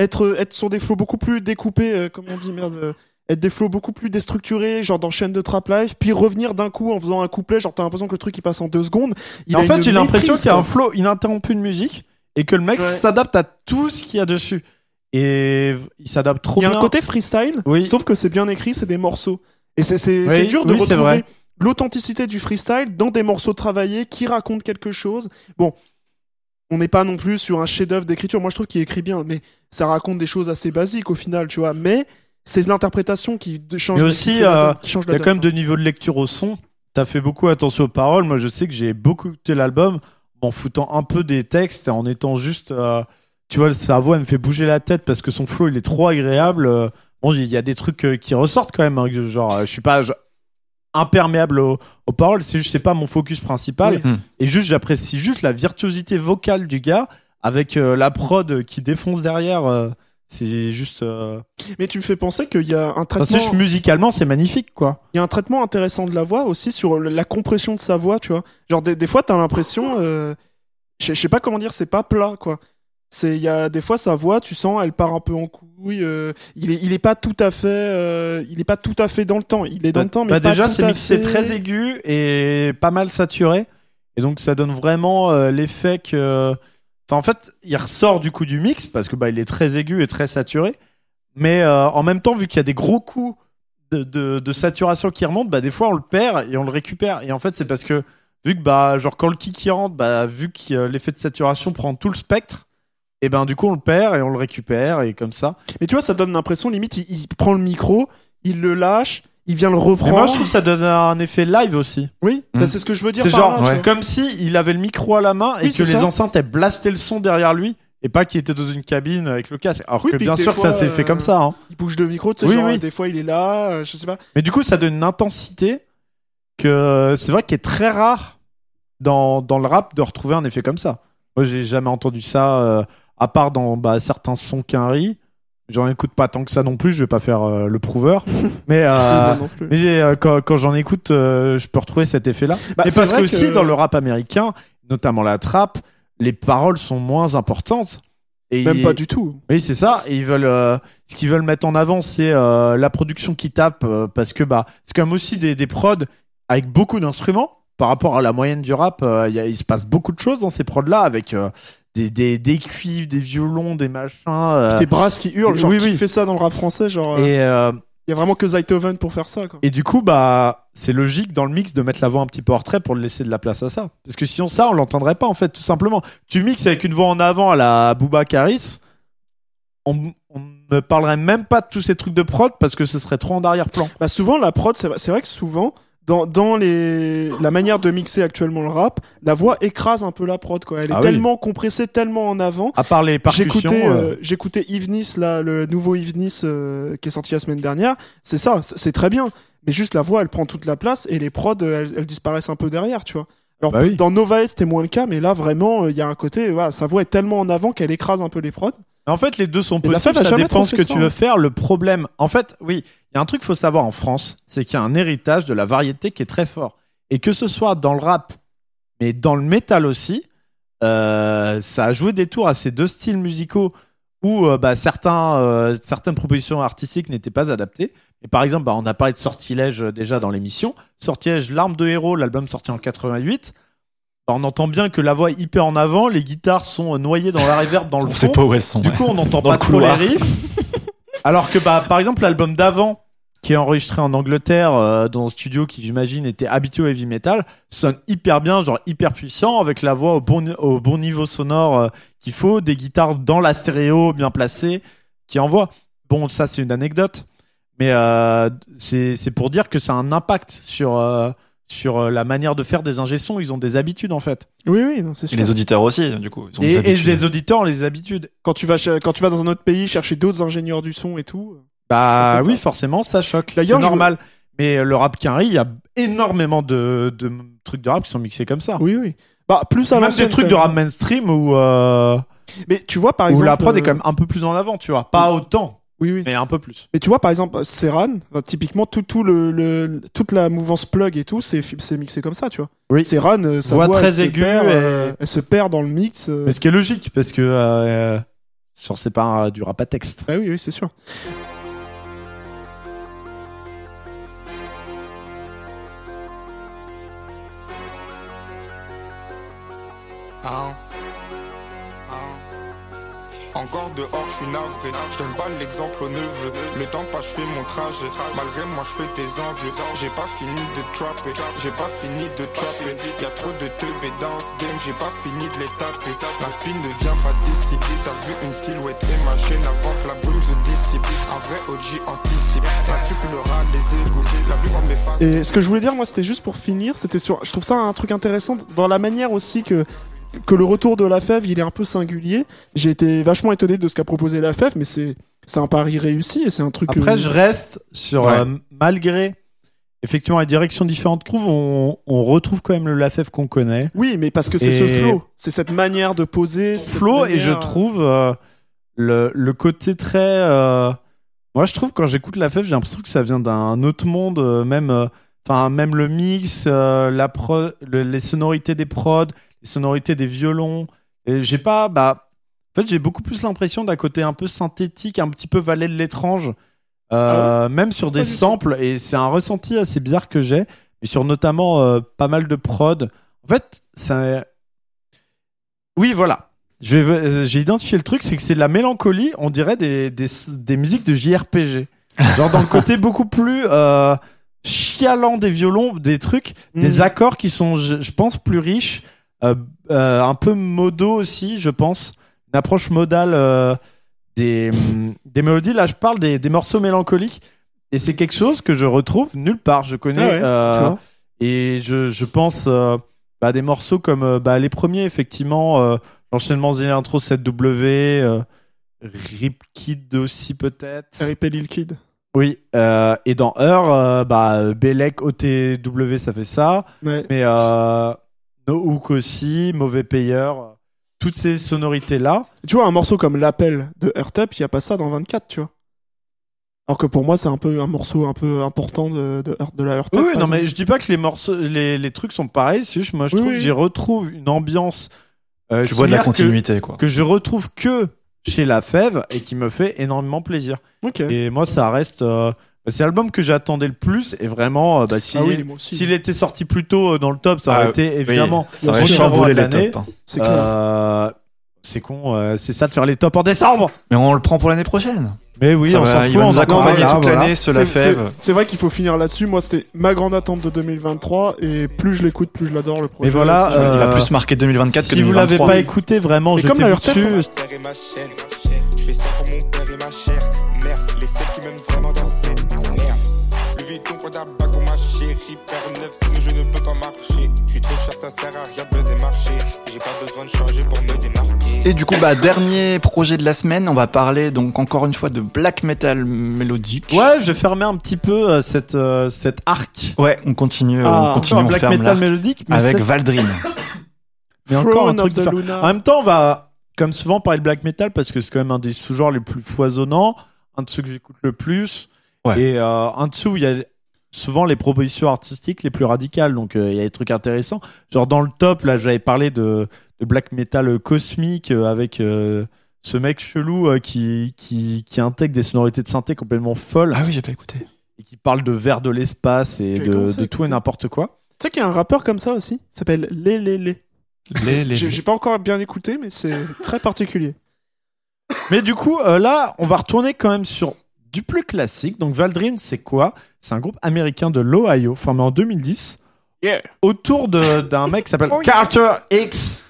[SPEAKER 3] être, être sur des flows beaucoup plus découpés, euh, comment on dit, merde, euh, être des flows beaucoup plus déstructurés, genre dans chaîne de trap live, puis revenir d'un coup en faisant un couplet, genre t'as l'impression que le truc il passe en deux secondes. Il
[SPEAKER 2] en fait, j'ai l'impression qu'il y a un flow ininterrompu de musique et que le mec
[SPEAKER 3] Ouais.
[SPEAKER 2] s'adapte à tout ce qu'il y a dessus. Et il s'adapte trop
[SPEAKER 3] Il y a
[SPEAKER 2] bien.
[SPEAKER 3] un côté freestyle,
[SPEAKER 2] Oui.
[SPEAKER 3] sauf que c'est bien écrit, c'est des morceaux. Et c'est
[SPEAKER 2] Oui,
[SPEAKER 3] dur de
[SPEAKER 2] oui, c'est
[SPEAKER 3] retrouver
[SPEAKER 2] vrai.
[SPEAKER 3] l'authenticité du freestyle dans des morceaux travaillés qui racontent quelque chose. Bon, on n'est pas non plus sur un chef-d'œuvre d'écriture. Moi, je trouve qu'il écrit bien, mais ça raconte des choses assez basiques au final, tu vois. Mais c'est l'interprétation qui change.
[SPEAKER 2] Mais aussi, euh, Il y a quand même
[SPEAKER 3] donne.
[SPEAKER 2] de niveau de lecture au son. T'as fait beaucoup attention aux paroles. Moi, je sais que j'ai beaucoup écouté l'album en foutant un peu des textes et en étant juste. euh, tu vois, sa voix, elle me fait bouger la tête parce que son flow, il est trop agréable. Euh, Bon, il y a des trucs qui ressortent quand même. hein, genre, je suis pas imperméable aux, aux paroles. C'est juste, c'est pas mon focus principal.
[SPEAKER 1] Oui.
[SPEAKER 2] Et juste, j'apprécie juste la virtuosité vocale du gars avec euh, la prod qui défonce derrière. euh, c'est juste. euh,
[SPEAKER 3] Mais tu me fais penser qu'il y a un traitement.
[SPEAKER 2] c'est juste musicalement, c'est magnifique, quoi.
[SPEAKER 3] Il y a un traitement intéressant de la voix aussi sur la compression de sa voix, tu vois. Genre des, des fois t'as l'impression, euh, je sais pas comment dire, c'est pas plat quoi. C'est il y a des fois sa voix, tu sens, elle part un peu en couille. euh, il est il est pas tout à fait, euh, il est pas tout à fait dans le temps. Il est dans
[SPEAKER 2] Bah-
[SPEAKER 3] le temps, mais
[SPEAKER 2] bah
[SPEAKER 3] pas
[SPEAKER 2] déjà, c'est mixé
[SPEAKER 3] fait-
[SPEAKER 2] très aigu et pas mal saturé. Et donc, ça donne vraiment l'effet que. En fait, il ressort du coup du mix parce que bah, il est très aigu et très saturé. Mais euh, en même temps, vu qu'il y a des gros coups de, saturation qui remontent, bah, des fois on le perd et on le récupère. Et en fait, c'est parce que vu que bah, genre quand le kick y rentre, bah, vu que euh, l'effet de saturation prend tout le spectre, et ben du coup on le perd et on le récupère et comme ça.
[SPEAKER 3] Mais tu vois, ça donne l'impression limite, il, il prend le micro, il le lâche, il vient le
[SPEAKER 2] Mais
[SPEAKER 3] reprendre.
[SPEAKER 2] moi, je trouve que ça donne un effet live aussi.
[SPEAKER 3] Oui,
[SPEAKER 1] Mm.
[SPEAKER 3] bah, c'est ce que je veux dire.
[SPEAKER 2] C'est genre
[SPEAKER 3] là,
[SPEAKER 1] ouais.
[SPEAKER 2] comme si il avait le micro à la main et
[SPEAKER 3] Oui,
[SPEAKER 2] que les
[SPEAKER 3] ça.
[SPEAKER 2] enceintes elles blastaient le son derrière lui et pas qu'il était dans une cabine avec le casque. Alors
[SPEAKER 3] Oui,
[SPEAKER 2] que bien
[SPEAKER 3] que
[SPEAKER 2] sûr que ça s'est fait
[SPEAKER 3] euh,
[SPEAKER 2] comme ça. hein.
[SPEAKER 3] Il bouge le micro, tu sais,
[SPEAKER 2] Oui,
[SPEAKER 3] genre,
[SPEAKER 2] oui.
[SPEAKER 3] des fois il est là, euh, je sais pas.
[SPEAKER 2] Mais du coup, ça donne une intensité que c'est vrai qu'il est très rare dans, dans le rap de retrouver un effet comme ça. Moi, j'ai jamais entendu ça euh, à part dans bah, certains sons qu'un J'en écoute pas tant que ça non plus. Je vais pas faire euh, le prouveur, mais euh, mais euh, quand, quand j'en écoute, je peux retrouver cet effet-là.
[SPEAKER 3] Bah,
[SPEAKER 2] Et parce que aussi dans le rap américain, notamment la trap, les paroles sont moins importantes. Et
[SPEAKER 3] Même
[SPEAKER 2] ils-
[SPEAKER 3] pas du tout.
[SPEAKER 2] Oui, c'est ça. Et ils veulent, ce qu'ils veulent mettre en avant, c'est la production qui tape, parce que bah, c'est quand même aussi des, des prods avec beaucoup d'instruments par rapport à la moyenne du rap. il se passe beaucoup de choses dans ces prods-là, avec des, des, des cuivres, des violons, des machins. euh,
[SPEAKER 3] Des brasses qui hurlent, genre
[SPEAKER 2] oui,
[SPEAKER 3] qui
[SPEAKER 2] oui.
[SPEAKER 3] fait ça dans le rap français, genre il
[SPEAKER 2] et euh,
[SPEAKER 3] y a vraiment que Zaytoven pour faire ça quoi.
[SPEAKER 2] Et du coup, bah, c'est logique dans le mix de mettre la voix un petit peu en retrait pour laisser de la place à ça. Parce que sinon, ça, on l'entendrait pas, en fait, tout simplement. Tu mixes avec une voix en avant à la Booba Caris, on, on ne parlerait même pas de tous ces trucs de prod parce que ce serait trop en arrière-plan.
[SPEAKER 3] Bah souvent la prod, c'est vrai- c'est vrai que souvent dans, dans les la manière de mixer actuellement le rap, la voix écrase un peu la prod quoi. Elle est
[SPEAKER 2] Ah oui.
[SPEAKER 3] tellement compressée, tellement en avant.
[SPEAKER 2] À part les percussions.
[SPEAKER 3] J'écoutais
[SPEAKER 2] euh,
[SPEAKER 3] euh, j'écoutais Yves Nice là, le nouveau Yves Nice euh, qui est sorti la semaine dernière. C'est ça, c'est c'est très bien. Mais juste la voix, elle prend toute la place et les prods, euh, elles, elles disparaissent un peu derrière, tu vois. Alors
[SPEAKER 2] Bah oui.
[SPEAKER 3] dans Nova c'était moins le cas, mais là vraiment, euh, il y a un côté, voilà, sa voix est tellement en avant qu'elle écrase un peu les prods.
[SPEAKER 2] En fait, les deux sont
[SPEAKER 3] Et la
[SPEAKER 2] possibles,
[SPEAKER 3] femme a
[SPEAKER 2] ça
[SPEAKER 3] jamais
[SPEAKER 2] dépend
[SPEAKER 3] trop
[SPEAKER 2] ce
[SPEAKER 3] fait
[SPEAKER 2] que
[SPEAKER 3] ça,
[SPEAKER 2] tu veux
[SPEAKER 3] hein.
[SPEAKER 2] faire. Le problème, en fait, oui, il y a un truc qu'il faut savoir en France, c'est qu'il y a un héritage de la variété qui est très fort. Et que ce soit dans le rap Mais dans le métal aussi, euh, ça a joué des tours à ces deux styles musicaux où euh, bah, certains, euh, certaines propositions artistiques n'étaient pas adaptées. Et par exemple, bah, on a parlé de Sortilège déjà dans l'émission. Sortilège, L'arme de héros, l'album sorti en 88. Bah, on entend bien que la voix est hyper en avant, les guitares sont noyées dans la reverb dans le
[SPEAKER 1] On
[SPEAKER 2] fond.
[SPEAKER 1] sait pas où elles sont.
[SPEAKER 2] Du coup, on n'entend pas trop les riffs. Alors que, bah, par exemple, l'album d'avant, qui est enregistré en Angleterre, euh, dans un studio qui, j'imagine, était habitué au heavy metal, sonne hyper bien, genre hyper puissant, avec la voix au bon, au bon niveau sonore euh, qu'il faut, des guitares dans la stéréo bien placées, qui envoient. Bon, ça, c'est une anecdote. Mais euh, c'est pour dire que ça a un impact sur, sur euh, la manière de faire des ingé sons. Ils ont des habitudes, en fait.
[SPEAKER 3] Oui, oui, non, c'est
[SPEAKER 1] Et
[SPEAKER 3] sûr.
[SPEAKER 1] les auditeurs aussi, du coup. Ils ont des
[SPEAKER 2] Et, et
[SPEAKER 1] habitudes.
[SPEAKER 2] les auditeurs ont les habitudes.
[SPEAKER 3] Quand tu vas ch- quand tu vas dans un autre pays chercher d'autres ingénieurs du son et tout.
[SPEAKER 2] Bah
[SPEAKER 3] Ça fait
[SPEAKER 2] oui,
[SPEAKER 3] pas.
[SPEAKER 2] forcément, ça choque. C'est
[SPEAKER 3] D'ailleurs, je
[SPEAKER 2] normal. Mais euh, le rap Quinry, il y a énormément de, de trucs de rap qui sont mixés comme ça.
[SPEAKER 3] Oui, oui. Bah plus à
[SPEAKER 2] Même
[SPEAKER 3] l'ancienne,
[SPEAKER 2] des trucs de
[SPEAKER 3] quand
[SPEAKER 2] rap mainstream où, euh,
[SPEAKER 3] Mais tu vois par
[SPEAKER 2] où
[SPEAKER 3] exemple.
[SPEAKER 2] la prod est
[SPEAKER 3] euh,
[SPEAKER 2] quand même un peu plus en avant, tu vois. Pas autant,
[SPEAKER 3] Oui, oui.
[SPEAKER 2] mais un peu plus.
[SPEAKER 3] Mais tu vois, par exemple, Serran, typiquement, tout, tout le, le- toute la mouvance plug et tout, c'est, c'est mixé comme ça, tu vois.
[SPEAKER 2] Oui.
[SPEAKER 3] Serran, euh, sa
[SPEAKER 2] Voix
[SPEAKER 3] voix,
[SPEAKER 2] très
[SPEAKER 3] elle se
[SPEAKER 2] aiguë
[SPEAKER 3] perd,
[SPEAKER 2] et-
[SPEAKER 3] euh, elle se perd dans le mix. euh.
[SPEAKER 2] Mais ce qui est logique, parce que euh, sur c'est pas du rap à texte.
[SPEAKER 3] Bah oui, oui, c'est sûr.
[SPEAKER 5] Hein? Encore dehors, je suis navré. Je donne pas l'exemple au neveu. Le temps passe, je fais mon trajet. Malgré moi, je fais tes envieux. J'ai pas fini de trapper. J'ai pas fini de trapper. Y'a trop de teubés dans ce game. J'ai pas fini de les taper. Ma spin ne vient pas d'ici. T'as vu une silhouette et ma chaîne avant que la brume se dissipe. Un vrai OG anticipe. Scrupulera les égouts. La plupart de mes.
[SPEAKER 3] Et ce que je voulais dire, moi, c'était juste pour finir, c'était sur. Je trouve ça un truc intéressant dans la manière aussi que que le retour de la fève, il est un peu singulier. J'ai été vachement étonné de ce qu'a proposé la fève, mais c'est un pari réussi et c'est un truc.
[SPEAKER 2] Après, je reste sur
[SPEAKER 1] Ouais.
[SPEAKER 2] euh, malgré effectivement les directions différentes qu'on trouve, on, on retrouve quand même le Lafèvre qu'on connaît.
[SPEAKER 3] Oui, mais parce que c'est ce flow, c'est cette manière de poser.
[SPEAKER 2] flow et je trouve euh, le, le côté très euh, moi je trouve quand j'écoute la fève j'ai l'impression que ça vient d'un autre monde même enfin même le mix euh, la pro, le- les sonorités des prods les sonorités des violons. J'ai pas bah en fait j'ai beaucoup plus l'impression d'un côté un peu synthétique un petit peu valet de l'étrange euh, même sur des samples et c'est un ressenti assez bizarre que j'ai mais sur notamment euh, pas mal de prod. En fait ça oui voilà. J'ai identifié le truc, c'est que c'est de la mélancolie, on dirait des, des, des musiques de JRPG. Genre dans le côté beaucoup plus euh, chialant des violons, des trucs,
[SPEAKER 3] Mm.
[SPEAKER 2] des accords qui sont, je, je pense, plus riches, euh, euh, un peu modaux aussi, je pense. Une approche modale euh, des, hum, des mélodies. Là, je parle des, des morceaux mélancoliques. Et c'est quelque chose que je retrouve nulle part. Je connais.
[SPEAKER 3] Ah ouais,
[SPEAKER 2] euh, et je, je pense euh, bah, à des morceaux comme bah, les premiers, effectivement, euh, l'enchaînement des intro 7W, euh, Rip Kid aussi peut-être.
[SPEAKER 3] R.I.P. Lil Kid.
[SPEAKER 2] Oui, euh, et dans Heure, euh, bah, Belek, OTW, ça fait ça.
[SPEAKER 3] Ouais.
[SPEAKER 2] Mais euh, No Hook aussi, Mauvais Payeur, toutes ces sonorités-là.
[SPEAKER 3] Tu vois, un morceau comme L'appel de R-Tap, il n'y a pas ça dans 24, tu vois. Alors que pour moi, c'est un peu un morceau un peu important de, de, de la R-Tap.
[SPEAKER 2] Oui, non,
[SPEAKER 3] exemple.
[SPEAKER 2] mais je dis pas que les morceaux, les, les trucs sont pareils. C'est juste, moi, je
[SPEAKER 3] Oui,
[SPEAKER 2] trouve
[SPEAKER 3] oui.
[SPEAKER 2] que j'y retrouve une ambiance. euh,
[SPEAKER 1] Tu vois de la
[SPEAKER 2] que-
[SPEAKER 1] continuité, quoi.
[SPEAKER 2] que je retrouve que chez La Fève et qui me fait énormément plaisir. Et moi, ça reste. euh, c'est l'album que j'attendais le plus et vraiment, euh, bah, s'il
[SPEAKER 3] ah oui,
[SPEAKER 2] s'il était sorti plus tôt euh, dans le top, ça aurait
[SPEAKER 1] Ah,
[SPEAKER 2] été évidemment.
[SPEAKER 1] Oui, ça aurait les
[SPEAKER 2] l'année.
[SPEAKER 1] hein.
[SPEAKER 3] C'est.
[SPEAKER 2] Euh, con, euh, c'est ça de faire les tops en décembre.
[SPEAKER 1] Mais on le prend pour l'année prochaine.
[SPEAKER 2] Mais oui,
[SPEAKER 1] Ça
[SPEAKER 2] on
[SPEAKER 1] va,
[SPEAKER 2] s'en
[SPEAKER 1] il
[SPEAKER 2] fout,
[SPEAKER 1] va
[SPEAKER 2] on
[SPEAKER 1] nous
[SPEAKER 2] en
[SPEAKER 1] accompagner
[SPEAKER 2] parle,
[SPEAKER 1] toute
[SPEAKER 2] voilà.
[SPEAKER 1] l'année, ce
[SPEAKER 3] C'est-
[SPEAKER 1] la
[SPEAKER 3] c'est- vrai qu'il faut finir là-dessus. Moi, c'était ma grande attente de 2023 et plus je l'écoute, plus je l'adore le projet.
[SPEAKER 2] Et voilà, euh,
[SPEAKER 1] Il va plus marquer 2024 que
[SPEAKER 2] Si vous
[SPEAKER 1] 2023.
[SPEAKER 2] l'avez pas écouté, vraiment, dessus.
[SPEAKER 5] Je fais ça pour mon père et ma chère. Merde, les seuls qui m'aiment vraiment dans cette merde. Le Vuitton, Prada, bag pour ma chérie. Père neuf, sinon je ne peux pas marcher. Je suis trop cher, ça sert à rien de me démarcher. J'ai pas besoin de changer pour me démarquer.
[SPEAKER 1] Et du coup, bah, dernier projet de la semaine, on va parler donc encore une fois de black metal mélodique.
[SPEAKER 2] Ouais, je vais fermer un petit peu euh, cette, euh, cette arc.
[SPEAKER 1] Ouais, on continue,
[SPEAKER 3] Ah,
[SPEAKER 1] on continue, on
[SPEAKER 2] black
[SPEAKER 1] ferme
[SPEAKER 2] metal
[SPEAKER 1] l'arc
[SPEAKER 2] mélodique, mais
[SPEAKER 1] avec
[SPEAKER 2] cette-
[SPEAKER 1] Valdrin.
[SPEAKER 2] mais encore un
[SPEAKER 3] Throne
[SPEAKER 2] truc
[SPEAKER 3] of the
[SPEAKER 2] différent.
[SPEAKER 3] Luna.
[SPEAKER 2] En même temps, on va, comme souvent, parler de black metal parce que c'est quand même un des sous-genres les plus foisonnants, un de ceux que j'écoute le plus.
[SPEAKER 1] Ouais.
[SPEAKER 2] Et euh, un de ceux où il y a souvent les propositions artistiques les plus radicales. Donc euh, il y a des trucs intéressants. Genre dans le top, là, j'avais parlé de, de black metal cosmique euh, avec euh, ce mec chelou euh, qui, qui, qui intègre des sonorités de synthé complètement folles
[SPEAKER 1] Ah oui, j'ai pas écouté.
[SPEAKER 2] et qui parle de vers de l'espace et de, de tout et n'importe quoi.
[SPEAKER 3] Tu sais qu'il y a un rappeur comme ça aussi, il s'appelle Lé Lé Lé.
[SPEAKER 1] Les, les,
[SPEAKER 3] J'ai pas encore bien écouté, mais c'est très particulier.
[SPEAKER 2] Mais du coup, euh, là, on va retourner quand même sur du plus classique. Donc Valdream, c'est quoi? C'est un groupe américain de l'Ohio formé en 2010
[SPEAKER 3] Yeah.
[SPEAKER 2] autour de- d'un mec qui s'appelle Carter X.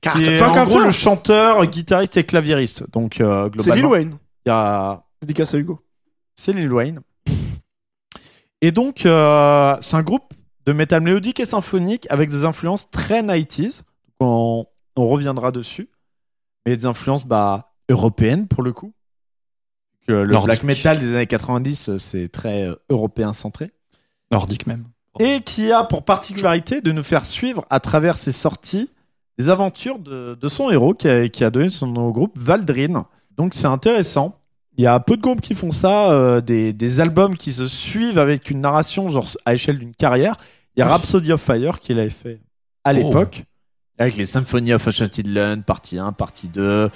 [SPEAKER 2] Qui est en gros le chanteur, guitariste et claviériste. Donc euh,
[SPEAKER 3] C'est Lil
[SPEAKER 2] globalement,
[SPEAKER 3] Wayne.
[SPEAKER 2] il y a
[SPEAKER 3] Dédicace à Hugo.
[SPEAKER 2] c'est Lil Wayne. Et donc, euh, c'est un groupe de métal mélodique et symphonique avec des influences très 90s. On, on reviendra dessus. Mais des influences bah, européennes pour le coup. Que le
[SPEAKER 1] Nordique.
[SPEAKER 2] black metal des années 90, euh, c'est très euh, européen centré.
[SPEAKER 1] nordiques même.
[SPEAKER 2] Et qui a pour particularité de nous faire suivre à travers ses sorties des aventures de, de son héros qui a, qui a donné son nom au groupe Valdrin. Donc c'est intéressant. Il y a peu de groupes qui font ça, euh, des, des albums qui se suivent avec une narration genre à échelle d'une carrière. Il y a Rhapsody of Fire qui l'avait fait à l'époque, avec les Symphony of Enchanted Land, partie 1, partie 2,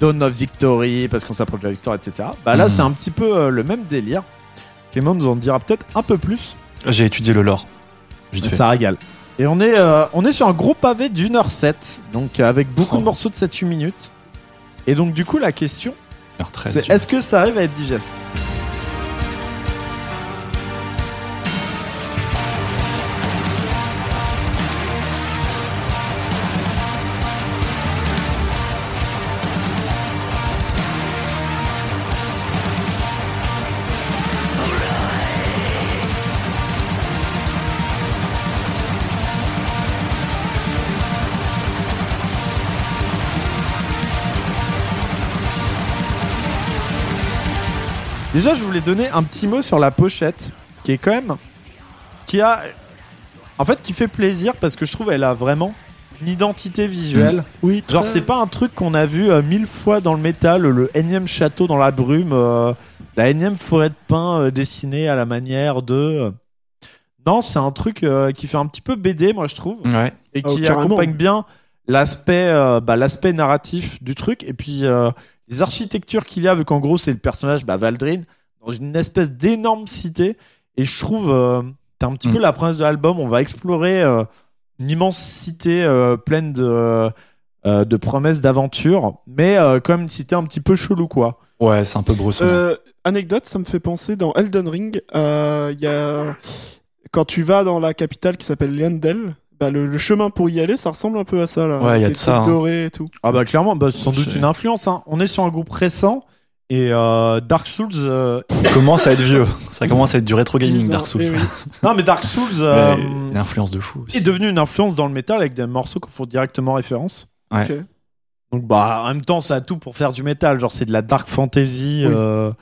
[SPEAKER 2] Dawn of Victory, parce qu'on s'approche de la victoire, etc. Bah là,
[SPEAKER 1] Mhm.
[SPEAKER 2] c'est un petit peu euh, le même délire. Clément nous en dira peut-être un peu plus.
[SPEAKER 1] J'ai étudié le lore. Fait.
[SPEAKER 2] Ça régale. Et on est, euh, on est sur un gros pavé d'une heure 7, donc euh, avec beaucoup
[SPEAKER 1] Oh.
[SPEAKER 2] de morceaux de 7-8 minutes. Et donc du coup la question,
[SPEAKER 1] Heure 13,
[SPEAKER 2] c'est est-ce que ça arrive à être digeste? Déjà, je voulais donner un petit mot sur la pochette, qui est quand même, qui a, en fait, qui fait plaisir parce que je trouve elle a vraiment une identité visuelle.
[SPEAKER 3] Oui,
[SPEAKER 2] Genre, c'est pas un truc qu'on a vu euh, mille fois dans le métal, le énième château dans la brume, euh, la énième forêt de pin euh, dessinée à la manière de. Non, c'est un truc euh, qui fait un petit peu BD, moi je trouve,
[SPEAKER 1] Ouais.
[SPEAKER 2] et
[SPEAKER 3] Oh,
[SPEAKER 2] qui
[SPEAKER 3] carrément.
[SPEAKER 2] accompagne bien l'aspect, euh, bah, l'aspect narratif du truc, et puis euh, les architectures qu'il y a, vu qu'en gros c'est le personnage bah, Valdrin dans une espèce d'énorme cité, et je trouve, euh, t'as un petit
[SPEAKER 1] Mm.
[SPEAKER 2] peu la promesse de l'album, on va explorer euh, une immense cité euh, pleine de euh, de promesses d'aventure, mais euh, quand même une cité un petit peu chelou, quoi.
[SPEAKER 1] Ouais, c'est un peu bresson.
[SPEAKER 3] Euh, anecdote, ça me fait penser dans Elden Ring, euh, il y a quand tu vas dans la capitale qui s'appelle Liandel, bah, le, le chemin pour y aller, ça ressemble un peu à ça là.
[SPEAKER 1] Ouais, il y a de ça, hein.
[SPEAKER 3] dorés et tout.
[SPEAKER 2] Ah bah clairement, bah, c'est sans doute une influence. Hein. On est sur un groupe récent et euh, Dark Souls. euh,
[SPEAKER 1] Ça commence à être vieux. Ça commence à être du rétro gaming,
[SPEAKER 3] 10 ans,
[SPEAKER 1] Dark Souls.
[SPEAKER 3] eh oui.
[SPEAKER 2] Non mais Dark Souls euh,
[SPEAKER 1] Mais Une influence de fou. aussi.
[SPEAKER 2] est devenu une influence dans le métal avec des morceaux qui font directement référence.
[SPEAKER 1] Ouais.
[SPEAKER 3] Ok.
[SPEAKER 2] Donc bah en même temps ça a tout pour faire du métal. Genre c'est de la dark fantasy
[SPEAKER 3] Oui.
[SPEAKER 2] euh,